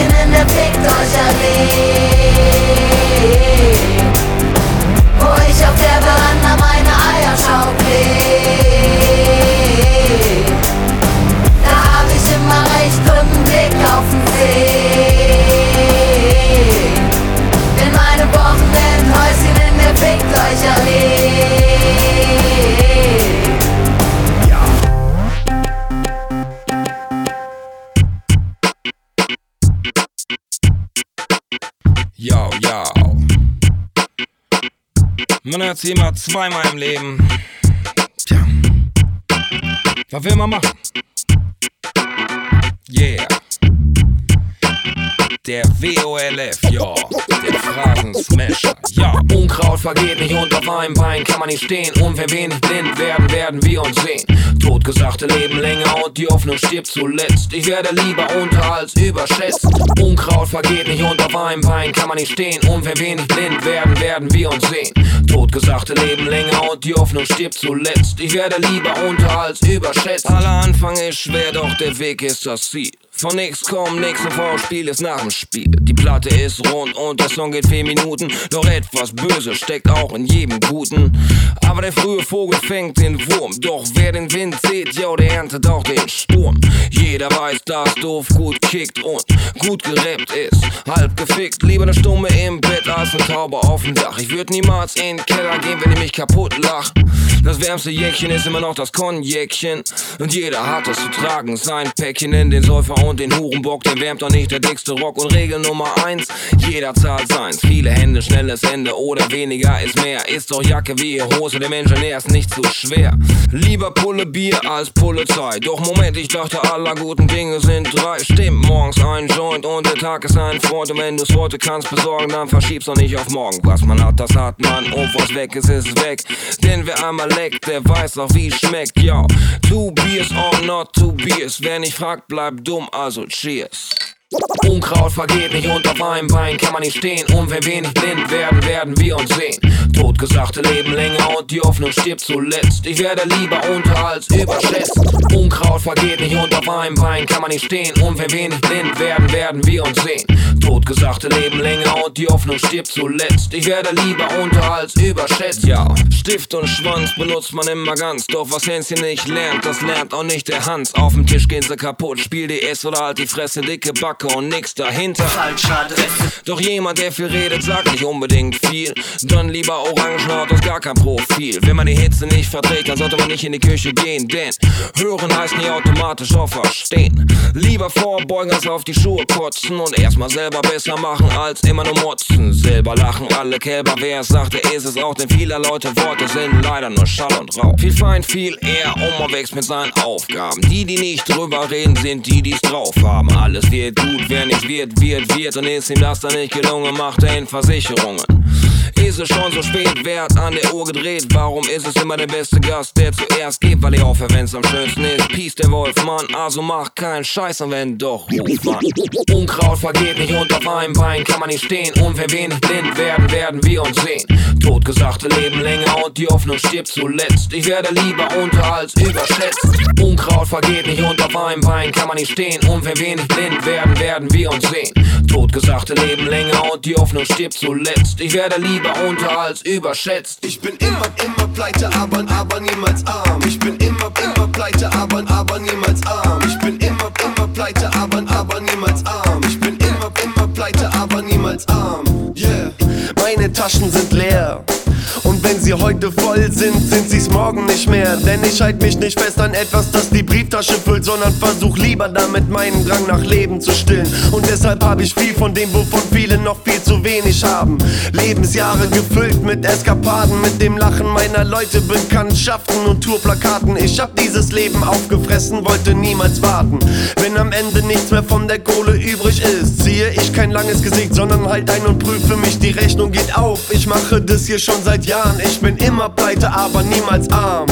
Wochenendhäuschen in der Fickt euch Sie immer zweimal im Leben. Tja. Was will man machen? Yeah. Der WOLF, ja. Der Phrasensmasher, ja. Unkraut vergeht nicht und auf einem Bein kann man nicht stehen. Und wenn wir nicht blind werden, werden wir uns sehen. Totgesagte leben länger und die Hoffnung stirbt zuletzt. Ich werde lieber unter als überschätzt. Unkraut vergeht nicht und auf einem Bein kann man nicht stehen. Und wenn wir nicht blind werden, werden wir uns sehen. Totgesagte leben länger und die Hoffnung stirbt zuletzt. Ich werde lieber unter als überschätzt. Aller Anfang ist schwer, doch der Weg ist das Ziel. Von nix kommt nix und vom Spiel ist nach dem Spiel. Die Platte ist rund und der Song geht vier Minuten. Doch etwas Böses steckt auch in jedem Guten. Aber der frühe Vogel fängt den Wurm. Doch wer den Wind sieht, yo, der erntet auch den Sturm. Jeder weiß, dass doof gut kickt und gut gerappt ist. Halb gefickt, lieber eine Stumme im Bett als eine Taube auf dem Dach. Ich würd niemals in Keller gehen, wenn ich mich kaputt lach. Das wärmste Jäckchen ist immer noch das Konjäckchen. Und jeder hat es zu tragen. Sein Päckchen in den Säufer und den Hurenbock, den wärmt doch nicht der dickste Rock. Und Regel Nummer eins, jeder zahlt seins. Viele Hände, schnelles Ende oder weniger ist mehr. Ist doch Jacke wie Hose, dem Ingenieur ist nicht zu schwer. Lieber Pulle Bier als Polizei. Doch Moment, ich dachte, aller guten Dinge sind drei. Stimmt, morgens ein Joint und der Tag ist ein Freund. Und wenn du's heute kannst besorgen, dann verschieb's doch nicht auf morgen. Was man hat, das hat man. Und was weg ist, ist weg. Denn wer einmal leckt, der weiß auch, wie schmeckt. Ja, two beers or not two beers. Wer nicht fragt, bleibt dumm, also cheers. Unkraut vergeht nicht und auf einem Bein kann man nicht stehen. Und wenn wir nicht blind werden, werden wir uns sehen. Totgesagte leben länger und die Hoffnung stirbt zuletzt. Ich werde lieber unter als überschätzt. Unkraut vergeht nicht und auf einem Bein kann man nicht stehen. Und wenn wir nicht blind werden, werden wir uns sehen. Totgesagte leben länger und die Hoffnung stirbt zuletzt. Ich werde lieber unter als überschätzt. Ja, Stift und Schwanz benutzt man immer ganz. Doch was Hänschen nicht lernt, das lernt auch nicht der Hans. Auf dem Tisch gehen sie kaputt. Spiel DS oder halt die Fresse, dicke Backe und nix dahinter. Falscher Adresse. Doch jemand, der viel redet, sagt nicht unbedingt viel. Dann lieber Orangenhaut und gar kein Profil. Wenn man die Hitze nicht verträgt, dann sollte man nicht in die Küche gehen. Denn hören heißt nicht automatisch auch verstehen. Lieber vorbeugen als auf die Schuhe kotzen und erstmal selber besser machen als immer nur motzen. Selber lachen alle Kälber, wer es sagt, der ist es auch. Denn viele Leute Worte sind leider nur Schall und Rauch. Viel Feind, viel eher umwächst mit seinen Aufgaben. Die, die nicht drüber reden, sind die, die's drauf haben. Alles wird gut, wer nicht wird, wird, wird. Und ist ihm das dann nicht gelungen, macht er in Versicherungen. Ist es schon so spät, wer hat an der Uhr gedreht? Warum ist es immer der beste Gast, der zuerst geht? Weil ich aufhöre, wenn's am schönsten ist. Peace, der Wolf, Mann, also mach keinen Scheiß und wenn doch, ruf an. Unkraut vergeht nicht und auf einem Bein kann man nicht stehen. Und wenn wir nicht blind werden, werden wir uns sehen. Totgesagte leben länger und die Hoffnung stirbt zuletzt. Ich werde lieber unter als überschätzt. Unkraut vergeht nicht und auf einem Bein kann man nicht stehen. Und wenn wir nicht blind werden, werden wir uns sehen. Totgesagte leben länger und die Hoffnung stirbt zuletzt. Ich werde lieber unter als überschätzt. Ich bin immer, immer pleite, aber, aber niemals arm. Ich bin immer, immer pleite, aber, aber niemals arm. Ich bin immer, immer pleite, aber, aber niemals arm. Ich bin immer, immer pleite, aber niemals arm. Yeah. Meine Taschen sind leer. Und wenn sie heute voll sind, sind sie's morgen nicht mehr. Denn ich halt mich nicht fest an etwas, das die Brieftasche füllt, sondern versuch lieber damit meinen Drang nach Leben zu stillen. Und deshalb habe ich viel von dem, wovon viele noch viel zu wenig haben. Lebensjahre gefüllt mit Eskapaden, mit dem Lachen meiner Leute, Bekanntschaften und Tourplakaten. Ich hab dieses Leben aufgefressen, wollte niemals warten. Wenn am Ende nichts mehr von der Kohle übrig ist, ziehe ich kein langes Gesicht, sondern halt ein und prüfe mich. Die Rechnung geht auf. Ich mache das hier schon seit Jahren. Ich bin immer pleite, aber niemals arm.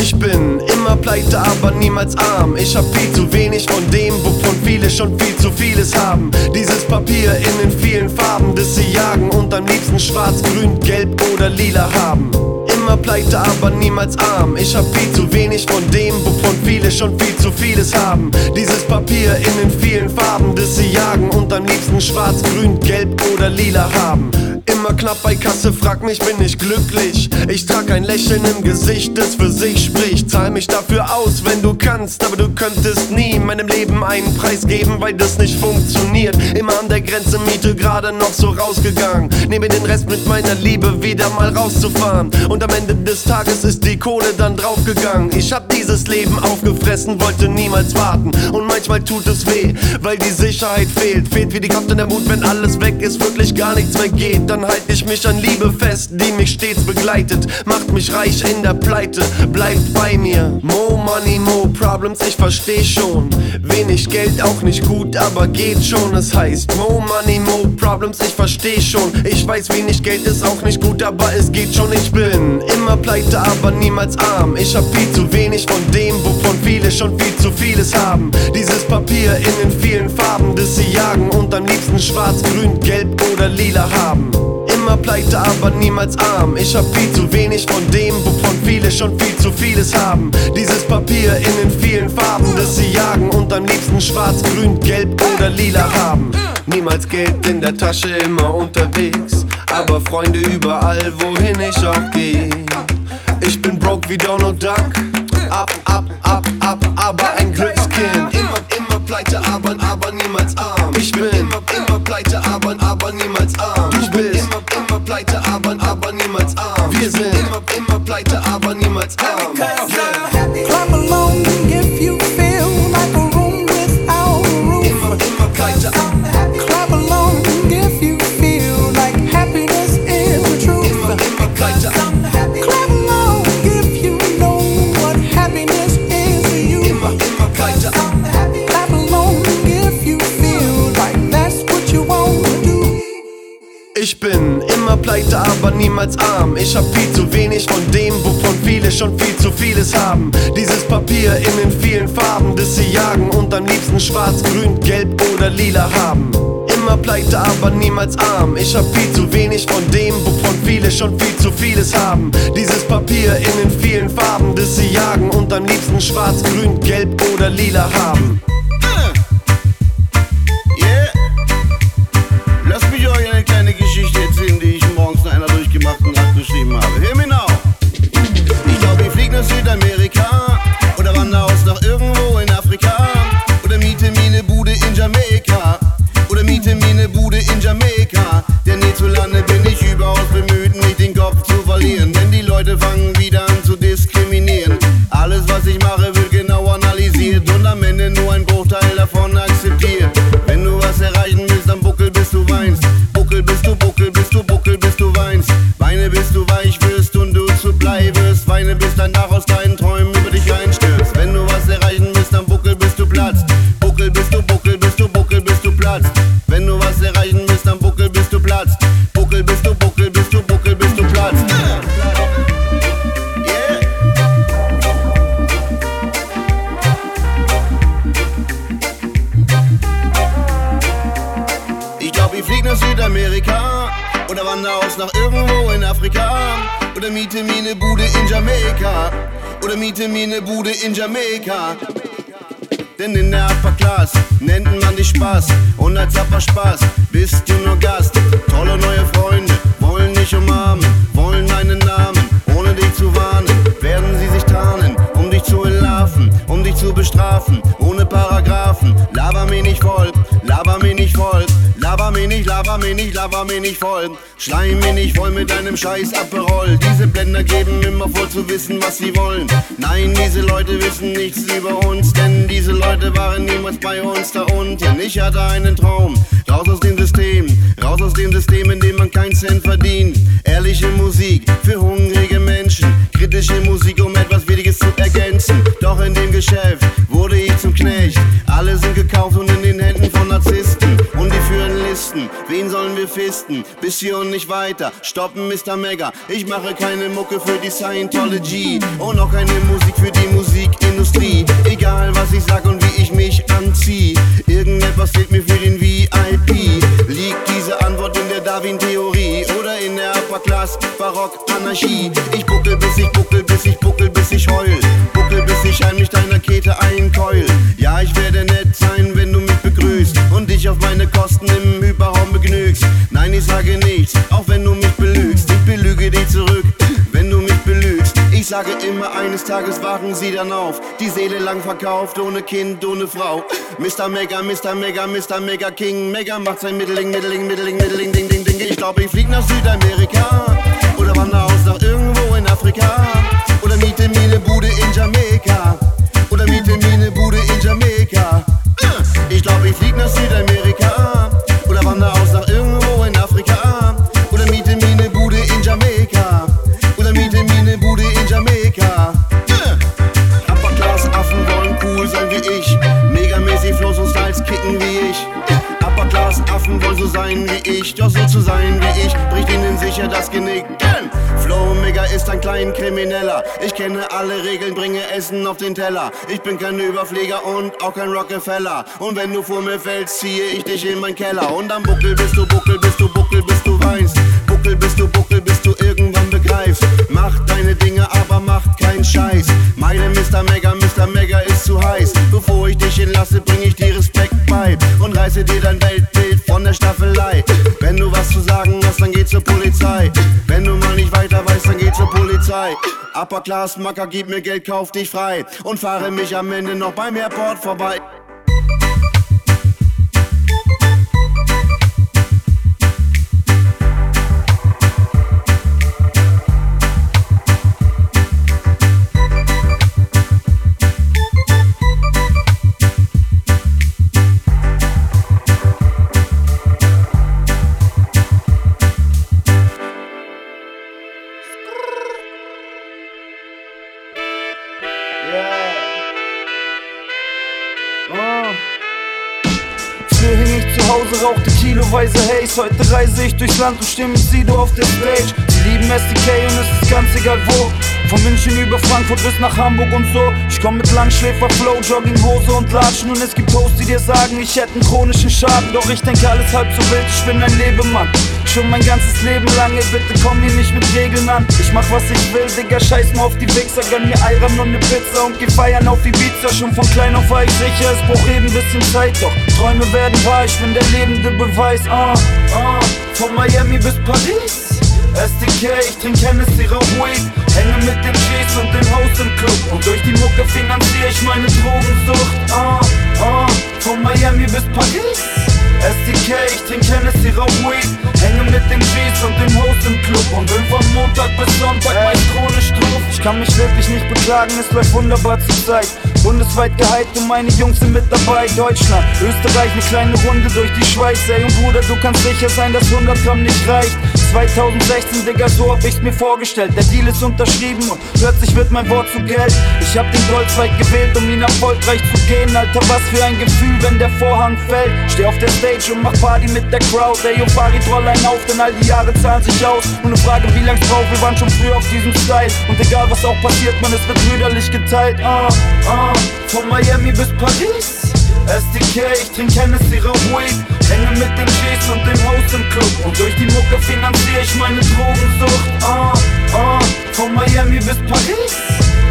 Ich bin immer pleite, aber niemals arm. Ich hab viel zu wenig von dem, wovon viele schon viel zu vieles haben. Dieses Papier in den vielen Farben, das sie jagen und am liebsten schwarz, grün, gelb oder lila haben. Immer pleite, aber niemals arm. Ich hab viel zu wenig von dem, wovon viele schon viel zu vieles haben. Dieses Papier in den vielen Farben, das sie jagen und am liebsten schwarz, grün, gelb oder lila haben. Immer knapp bei Kasse, frag mich, bin ich glücklich? Ich trag ein Lächeln im Gesicht, das für sich spricht. Zahl mich dafür aus, wenn du kannst, aber du könntest nie meinem Leben einen Preis geben, weil das nicht funktioniert. Immer an der Grenze Miete gerade noch so rausgegangen. Nehme den Rest mit meiner Liebe wieder mal rauszufahren. Und am Ende des Tages ist die Kohle dann draufgegangen. Ich hab dieses Leben aufgefressen, wollte niemals warten. Und manchmal tut es weh, weil die Sicherheit fehlt. Fehlt wie die Kraft und der Mut, wenn alles weg ist, wirklich gar nichts mehr geht dann halt ich mich an Liebe fest, die mich stets begleitet. Macht mich reich in der Pleite, bleibt bei mir. Mo Money, Mo Problems, ich versteh schon. Wenig Geld auch nicht gut, aber geht schon. Es heißt Mo Money, Mo Problems, ich versteh schon. Ich weiß, wenig Geld ist auch nicht gut, aber es geht schon. Ich bin immer pleite, aber niemals arm. Ich hab viel zu wenig von dem, wovon viele schon viel zu vieles haben. Dieses Papier in den vielen Farben, das sie jagen und am liebsten schwarz, grün, gelb oder lila haben. Immer pleite, aber niemals arm. Ich hab viel zu wenig von dem, wovon viele schon viel zu vieles haben. Dieses Papier in den vielen Farben, das sie jagen und am liebsten schwarz, grün, gelb oder lila haben. Niemals Geld in der Tasche, immer unterwegs. Aber Freunde überall, wohin ich auch geh. Ich bin broke wie Donald Duck. Ab, ab, ab, ab, aber ein Glückskind. Immer, immer pleite, aber, aber niemals arm. Ich bin immer, immer pleite, aber, aber niemals Sind immer, immer pleite, aber niemals arm. Immer pleite, aber niemals arm. Ich hab viel zu wenig von dem, wovon viele schon viel zu vieles haben. Dieses Papier in den vielen Farben, das sie jagen und am liebsten schwarz, grün, gelb oder lila haben. Immer pleite, aber niemals arm. Ich hab viel zu wenig von dem, wovon viele schon viel zu vieles haben. Dieses Papier in den vielen Farben, das sie jagen und am liebsten schwarz, grün, gelb oder lila haben. Südamerika oder wandere aus nach irgendwo in Afrika oder miete mir eine Bude in Jamaika oder miete mir eine Bude in Jamaika. Denn hierzulande bin ich überaus bemüht, nicht den Kopf zu verlieren, denn die Leute fangen wieder an zu diskriminieren. Alles, was ich mache, wird genau analysiert und am Ende nur ein Bruchteil davon akzeptiert. Bleibest. Weine bis dein Dach aus deinen Träumen über dich einstürzt. Wenn du was erreichen willst, dann buckel bis du platzt. Buckel bis du buckel, bis du buckel, bis du platzt. Wenn du was erreichen willst, dann buckel bis du platzt. Buckel bis du buckel, bis du buckel, bis du platzt. Yeah. Ich glaub, ich flieg nach Südamerika oder wandere aus nach irgendwo in Afrika oder miete mir ne Bude in Jamaika oder miete mir ne Bude in Jamaika. Denn in der Upper Class nennt man dich Spaß und als Upper Spaß bist du nur Gast. Tolle neue Freunde wollen dich umarmen, wollen deinen Namen, ohne dich zu warnen. Werden sie sich tarnen, dich zu entlarven, um dich zu bestrafen, ohne Paragraphen. Laber mich nicht voll, laber mich nicht voll, laber mich nicht, laber mich nicht, laber mich nicht voll. Schleim mich nicht voll mit deinem scheiß Aperol. Diese Blender geben immer vor zu wissen, was sie wollen. Nein, diese Leute wissen nichts über uns, denn diese Leute waren niemals bei uns da unten. Ich hatte einen Traum, raus aus dem System, raus aus dem System, in dem man keinen Cent verdient. Ehrliche Musik für hungrige Menschen, kritische Musik, um etwas Wichtiges zu ergänzen. Doch in dem Geschäft wurde ich zum Knecht. Alle sind gekauft und in den Händen von Narzissten. Und die führen Listen, wen sollen wir fisten? Bis hier und nicht weiter, stoppen Mr. Mega. Ich mache keine Mucke für die Scientology und auch keine Musik für die Musikindustrie. Egal was ich sag und wie ich mich anzieh, irgendetwas fehlt mir für den VIP. Liegt diese Antwort in der Darwin-Theorie Class, Barock, Anarchie. Ich buckel bis ich buckel, bis ich buckel, bis ich heul. Buckel bis ich heimlich deiner Kette einkeul. Ja, ich werde nett sein, wenn du mich begrüßt und dich auf meine Kosten im Hyperraum begnügst. Nein, ich sage nichts, auch wenn du mich belügst. Ich sage immer, eines Tages wachen sie dann auf. Die Seele lang verkauft, ohne Kind, ohne Frau. Mr. Mega, Mr. Mega, Mr. Mega King. Mega macht sein Mitteling, Mitteling, Mitteling, Mitteling, Ding, Ding, Ding. Ich glaub, ich flieg nach Südamerika. Oder wandere aus nach irgendwo in Afrika. Oder miete mir eine Bude in Jamaika. Oder miete mir eine Bude in Jamaika. Ich glaub, ich flieg nach Südamerika. Oder wandere aus Class Affen wollen so sein wie ich. Doch so zu sein wie ich bricht ihnen sicher das Genick. Denn Flow Mega ist ein klein Krimineller. Ich kenne alle Regeln, bringe Essen auf den Teller. Ich bin kein Überflieger und auch kein Rockefeller. Und wenn du vor mir fällst, ziehe ich dich in meinen Keller. Und am Buckel bist du Buckel, bist du Buckel, bis du weinst. Buckel bist du Buckel, bis du begreifst. Mach deine Dinge, aber mach keinen Scheiß. Meine Mr. Mega, Mr. Mega ist zu heiß. Bevor ich dich entlasse, bring ich dir Respekt bei und reiße dir dein Weltbild von der Staffelei. Wenn du was zu sagen hast, dann geh zur Polizei. Wenn du mal nicht weiter weißt, dann geh zur Polizei. Upper Class Macker, gib mir Geld, kauf dich frei und fahre mich am Ende noch beim Airport vorbei. Haze Heute reise ich durchs Land und stehe mit Sido auf der Stage. Sie lieben SDK und es ist ganz egal wo Von München über Frankfurt bis nach Hamburg und so. Ich komm mit Langschläfer, Flow, Jogginghose und Latschen. Und es gibt Hosts, die dir sagen, ich hätte einen chronischen Schaden. Doch ich denke alles halb so wild, ich bin ein Lebemann. Schon mein ganzes Leben lang, ey, bitte komm hier nicht mit Regeln an. Ich mach was ich will, Digga, scheiß mal auf die Wichser. Gönn mir Ayran und ne Pizza und geh feiern auf Ibiza. Schon von klein auf war ich sicher, es braucht eben bisschen Zeit. Doch Träume werden wahr, ich bin der lebende Beweis. Ah, ah, von Miami bis Paris. SDK, ich trink Hennessy, rauch Hänge mit den G's und dem Haus im Club. Und durch die Mucke finanziere ich meine Drogensucht. Ah, ah, von Miami bis Paris. SDK, ich trink Hennessy, rauch Weed. Hänge mit den G's und dem Host im Club. Und bin von Montag bis Sonntag meist chronisch drauf Ich kann mich wirklich nicht beklagen, es läuft wunderbar zur Zeit. Bundesweit gehypt und meine Jungs sind mit dabei. Deutschland, Österreich, ne kleine Runde durch die Schweiz. Ey und Bruder, du kannst sicher sein, dass 100 Gramm nicht reicht 2016, Digga, so hab ich's mir vorgestellt. Der Deal ist unterschrieben und plötzlich wird mein Wort zu Geld. Ich hab den Goldzweig gewählt, um ihn erfolgreich zu gehen. Alter, was für ein Gefühl, wenn der Vorhang fällt. Steh auf der Stage und mach Party mit der Crowd. Ey, und Farid roll ein auf, denn all die Jahre zahlen sich aus. Und ne Frage, wie lang's braucht, wir waren schon früh auf diesem Style. Und egal was auch passiert, man, es wird brüderlich geteilt. Ah, ah, von Miami bis Paris. SDK, ich trink Hennessy, rauch Hänge mit den G's und dem Haus im Club. Und durch die Mucke finanziere ich meine Drogensucht. Ah, ah, von Miami bis Paris.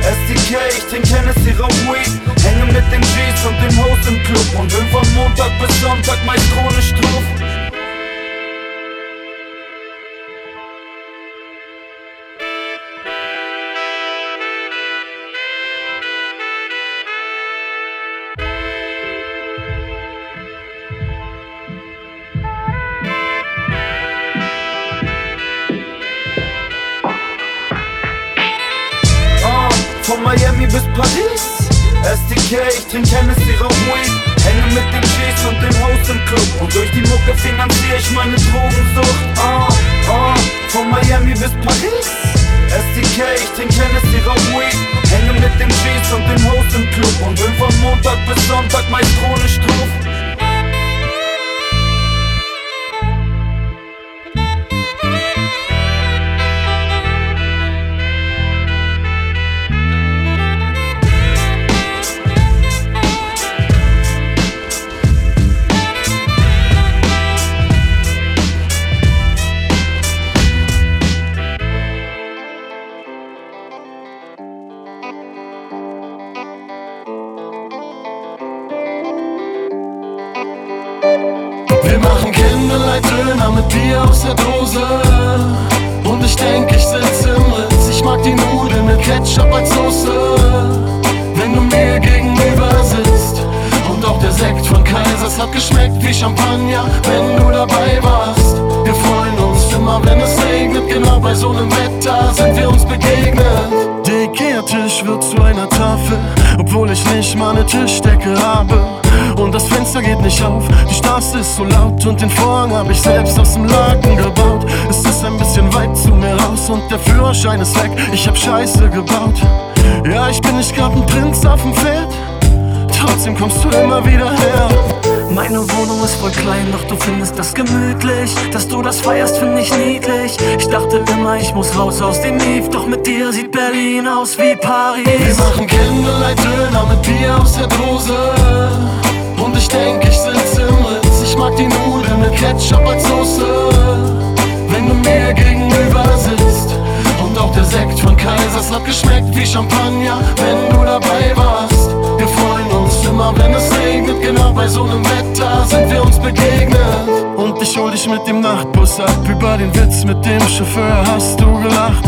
SDK, ich trink Hennessy, rauch Weed. Hänge mit den G's und dem Haus im Club. Und bin von Montag bis Sonntag meist chronisch drauf SDK, ich trink Hennessy, rauch Weed. Hänge mit den G's und dem Haus im Club. Und durch die Mucke finanziere ich meine Drogensucht. Ah, ah, von Miami bis Paris. SDK, ich trink Hennessy, rauch Weed. Hänge mit den G's und dem Haus im Club. Und bin von Montag bis Sonntag meist chronisch drauf Straße ist so laut und den Vorhang hab ich selbst aus dem Laken gebaut. Es ist ein bisschen weit zu mir raus und der Führerschein ist weg, ich hab Scheiße gebaut. Ja, ich bin nicht grad ein Prinz auf dem Pferd, trotzdem kommst du immer wieder her. Meine Wohnung ist voll klein, doch du findest das gemütlich. Dass du das feierst, find ich niedlich. Ich dachte immer, ich muss raus aus dem Mief, doch mit dir sieht Berlin aus wie Paris. Wir machen Candlelight Döner mit Bier aus der Dose. Und ich denk, Ketchup als Soße. Wenn du mir gegenüber sitzt. Und auch der Sekt von Kaisers hat geschmeckt wie Champagner, wenn du dabei warst. Wir freuen uns immer, wenn es regnet. Genau bei so einem Wetter sind wir uns begegnet. Und ich hol dich mit dem Nachtbus ab. Über den Witz mit dem Chauffeur hast du gelacht.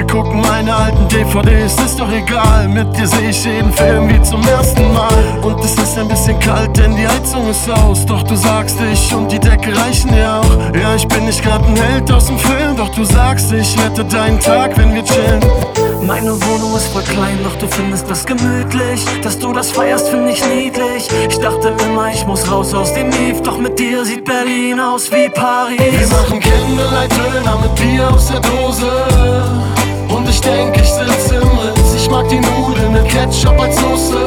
Wir gucken meine alten DVDs, ist doch egal. Mit dir seh ich jeden Film wie zum ersten Mal. Und es ist ein bisschen kalt, denn die Heizung ist aus. Doch du sagst, ich und die Decke reichen ja auch. Ja, ich bin nicht grad ein Held aus dem Film. Doch du sagst, ich rette deinen Tag, wenn wir chillen. Meine Wohnung ist voll klein, doch du findest das gemütlich. Dass du das feierst, find ich niedlich. Ich dachte immer, ich muss raus aus dem Mief, doch mit dir sieht Berlin aus wie Paris. Wir machen Döner mit Bier aus der Dose. Denk, ich sitz im Ritz. Ich mag die Nudeln mit Ketchup als Soße.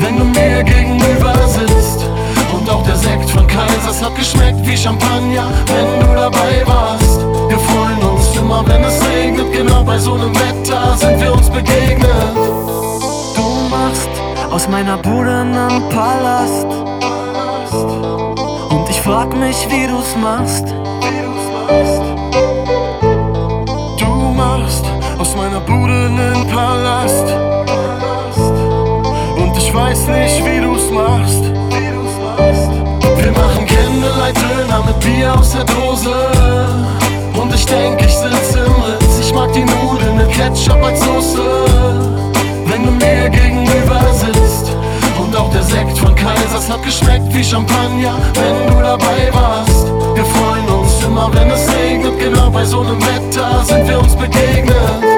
Wenn du mir gegenüber sitzt. Und auch der Sekt von Kaisers hat geschmeckt wie Champagner, wenn du dabei warst. Wir freuen uns immer, wenn es regnet. Genau bei so einem Wetter sind wir uns begegnet. Du machst aus meiner Bude einen Palast. Und ich frag mich, wie du's machst. Du einen Palast. Und ich weiß nicht, wie du's machst. Wir machen Candlelight Döner mit Bier aus der Dose. Und ich denk, ich sitz im Ritz. Ich mag die Nudeln mit Ketchup als Soße. Wenn du mir gegenüber sitzt. Und auch der Sekt von Kaisers hat geschmeckt wie Champagner, wenn du dabei warst. Wir freuen uns immer, wenn es regnet. Genau bei so einem Wetter sind wir uns begegnet.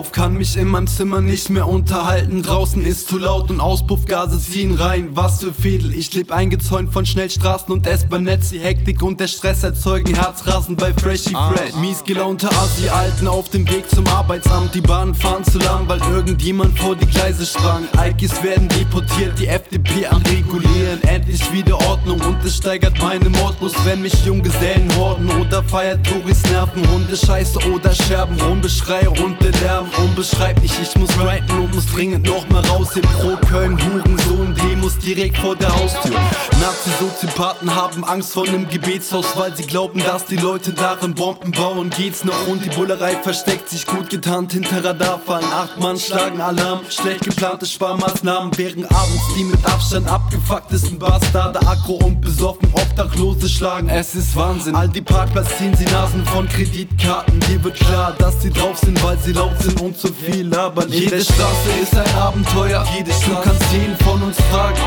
Auf, kann mich in meinem Zimmer nicht mehr unterhalten. Draußen ist zu laut und Auspuffgase ziehen rein. Was für Fädel, ich leb eingezäunt von Schnellstraßen und S-Bahn-Netz. Die Hektik und der Stress erzeugen Herzrasen bei Freshy Fresh. Mies gelaunte Assi-Alten auf dem Weg zum Arbeitsamt. Die Bahnen fahren zu lang, weil irgendjemand vor die Gleise sprang. Alkis werden deportiert, die FDP am Regulieren. Endlich wieder Ordnung und es steigert meine Mordlust, wenn mich Junggesellen horden. Oder feiert Touris Nerven, Hunde Scheiße oder Scherben. Rumbeschrei und der Lärm, unbeschreiblich. Ich muss grinden und muss dringend noch mal raus. In Pro Köln, Hurensohn, Demos direkt vor der Haustür. Nazi-Soziopathen haben Angst vor einem Gebetshaus, weil sie glauben, dass die Leute darin Bomben bauen. Geht's noch und die Bullerei versteckt sich gut getarnt hinter Radarfallen. Acht Mann schlagen Alarm, schlecht geplante Sparmaßnahmen wären abends die mit Abstand abgefucktesten Bastarde. Aggro und besoffen, Obdachlose schlagen. Es ist Wahnsinn. All die Parkplatz ziehen sie Nasen von Kreditkarten. Dir wird klar, dass sie drauf sind, weil sie laut sind und zu viel labern. Jede Straße ist ein Abenteuer. Jede du kannst jeden von uns fragen.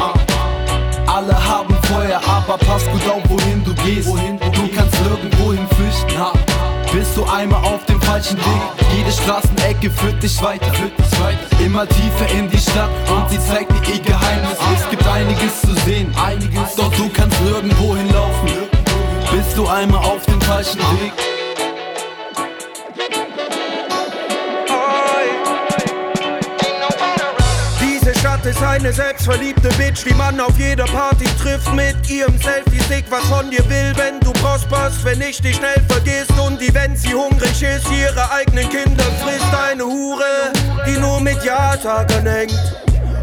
Alle haben Feuer, aber pass gut auf, wohin du gehst. Wohin du, kannst nirgendwohin flüchten. Bist du einmal auf dem falschen Weg. Jede Straßenecke führt dich weiter. Immer tiefer in die Stadt und sie zeigt dir ihr Geheimnis. Es gibt einiges zu sehen, einiges, doch du kannst nirgendwo hinlaufen. Bist du einmal auf dem falschen Weg. Ist eine selbstverliebte Bitch, die man auf jeder Party trifft. Mit ihrem Selfie-Stick, was von dir will, wenn du prosperst, wenn ich dich schnell vergisst. Und die, wenn sie hungrig ist, ihre eigenen Kinder frisst. Eine Hure, die nur mit Ja-Sagern hängt.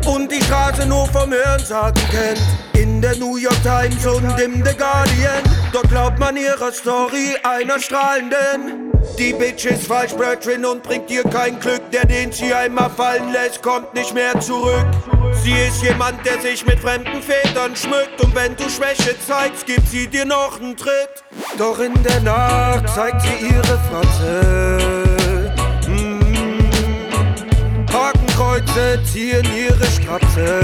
Und die Straße nur vom Hörensagen kennt. In der New York Times und im The Guardian. Dort glaubt man ihrer Story einer strahlenden. Die Bitch ist falsch, Brethren, und bringt dir kein Glück. Der, den sie einmal fallen lässt, kommt nicht mehr zurück. Sie ist jemand, der sich mit fremden Vätern schmückt. Und wenn du Schwäche zeigst, gibt sie dir noch einen Tritt. Doch in der Nacht zeigt sie ihre Fratze. Mm. Hakenkreuze ziehen ihre Strapse.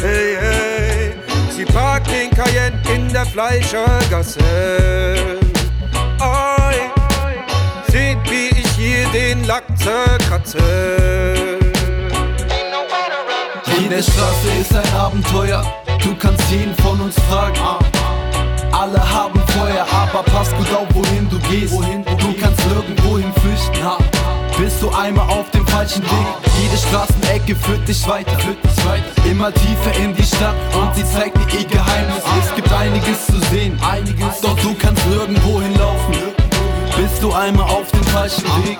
Hey, hey. Sie parkt den Cayenne in der Fleischergasse. Oi, seht wie ich hier den Lack zerkratze. Jede Straße ist ein Abenteuer, du kannst jeden von uns fragen. Alle haben Feuer, aber pass gut auf, wohin du gehst. Du kannst nirgendwohin flüchten. Bist du einmal auf dem falschen Weg? Jede Straßenecke führt dich weiter, führt dich weiter. Immer tiefer in die Stadt und sie zeigt dir ihr Geheimnis. Es gibt einiges zu sehen, einiges, doch du kannst nirgendwohin laufen. Bist du einmal auf dem falschen Weg?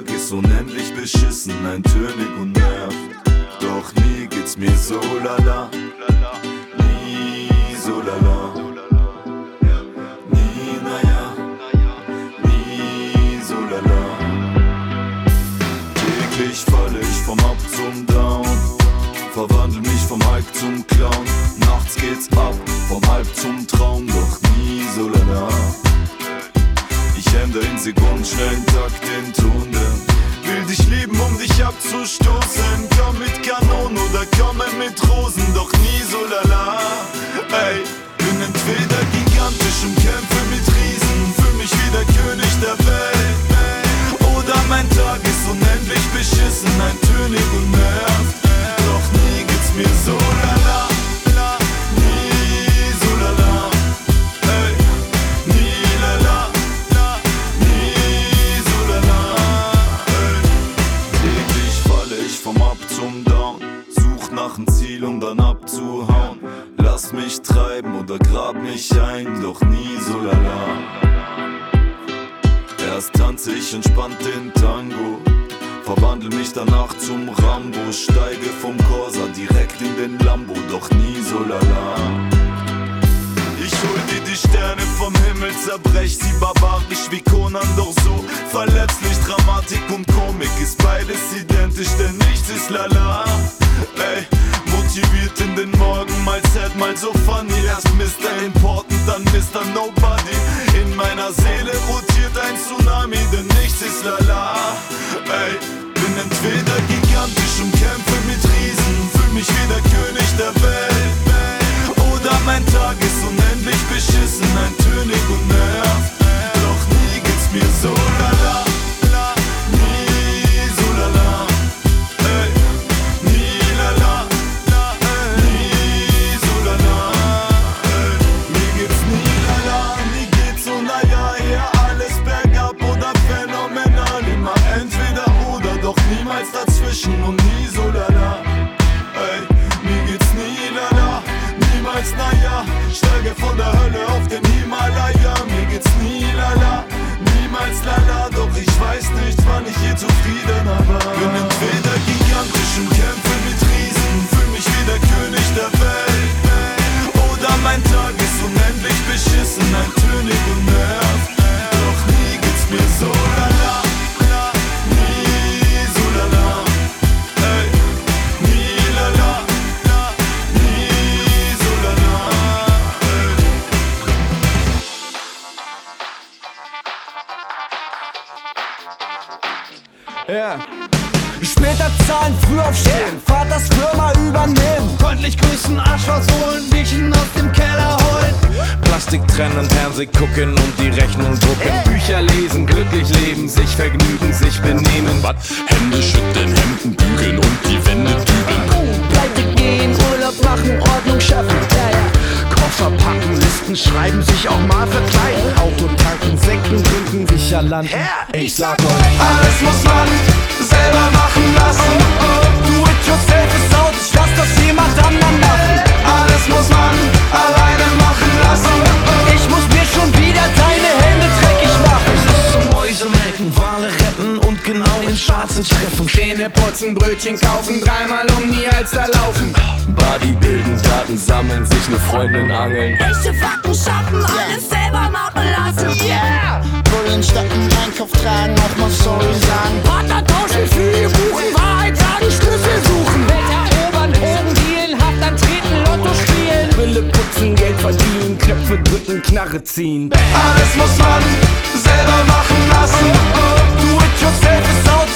Mein Tag ist unendlich beschissen, eintönig und nervt. Doch nie geht's mir so lala, doch niemals dazwischen und nie so lala. Ey, mir geht's nie lala, niemals naja. Steige von der Hölle auf den Himalaya. Mir geht's nie lala, niemals lala, doch ich weiß nicht, wann ich je zufriedener war. Bin entweder gigantisch und kämpfe mit Riesen, fühl mich wie der König der Welt. Oder mein Tag ist unendlich beschissen, eintönig und Fernseh gucken und die Rechnung drucken. Bücher lesen, glücklich leben, sich vergnügen, sich benehmen. Was? Hände schütteln, Hemden bügeln und die Wände dübeln. Pleite gehen, Urlaub machen, Ordnung schaffen. Ja, ja. Koffer packen, Listen schreiben, sich auch mal verkleiden. Auto tanken, Sekten trinken, sicher landen. Ich sag euch, alles muss man selber machen lassen. Do it yourself ist out, ich lass das jemand anderen machen. Alles muss man alleine machen lassen. Ich muss Schwarzen treffen. Zähne putzen, Brötchen kaufen, dreimal um die Alster laufen. Body bilden, Daten sammeln, sich ne Freundin angeln. Echte Fakten schaffen, alles selber machen lassen. Yeah! Bullen statten, Einkauf tragen, auch mal sorry sagen. Partner tauschen, Flüge buchen, Wahrheit sagen, Schlüssel suchen. Welt erobern, Drogen dealen, Haft antreten, Lotto spielen. Brille putzen, Geld verdienen, Knöpfe drücken, Knarre ziehen. Alles muss man selber machen lassen. Do it yourself ist out,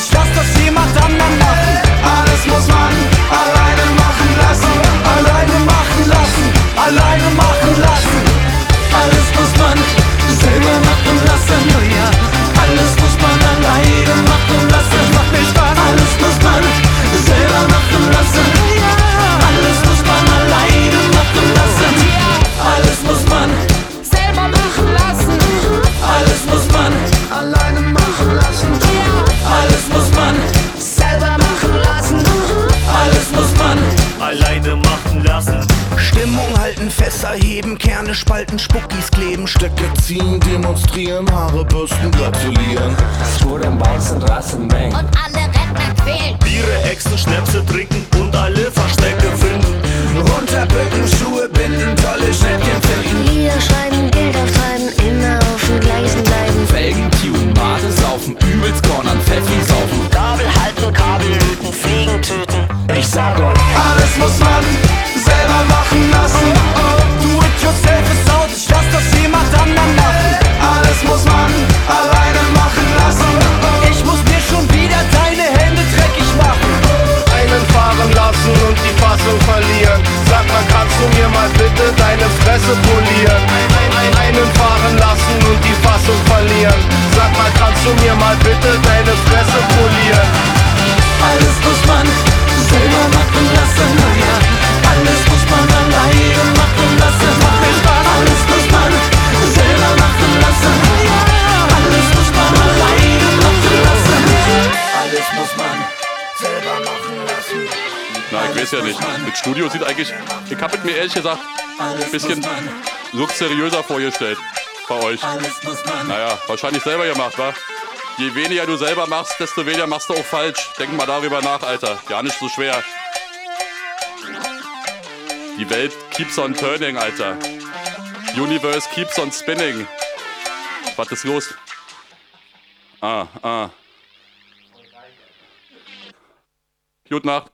Alles muss man alleine machen lassen. Alleine machen lassen. Alleine machen lassen. Alles muss sieht eigentlich, ich hab es mir ehrlich gesagt ein bisschen luxuriöser vorgestellt bei euch. Naja, wahrscheinlich selber gemacht, wa? Je weniger du selber machst, desto weniger machst du auch falsch. Denk mal darüber nach, Alter. Gar nicht so schwer. Die Welt keeps on turning, Alter. Universe keeps on spinning. Was ist los? Ah, ah. Gute Nacht.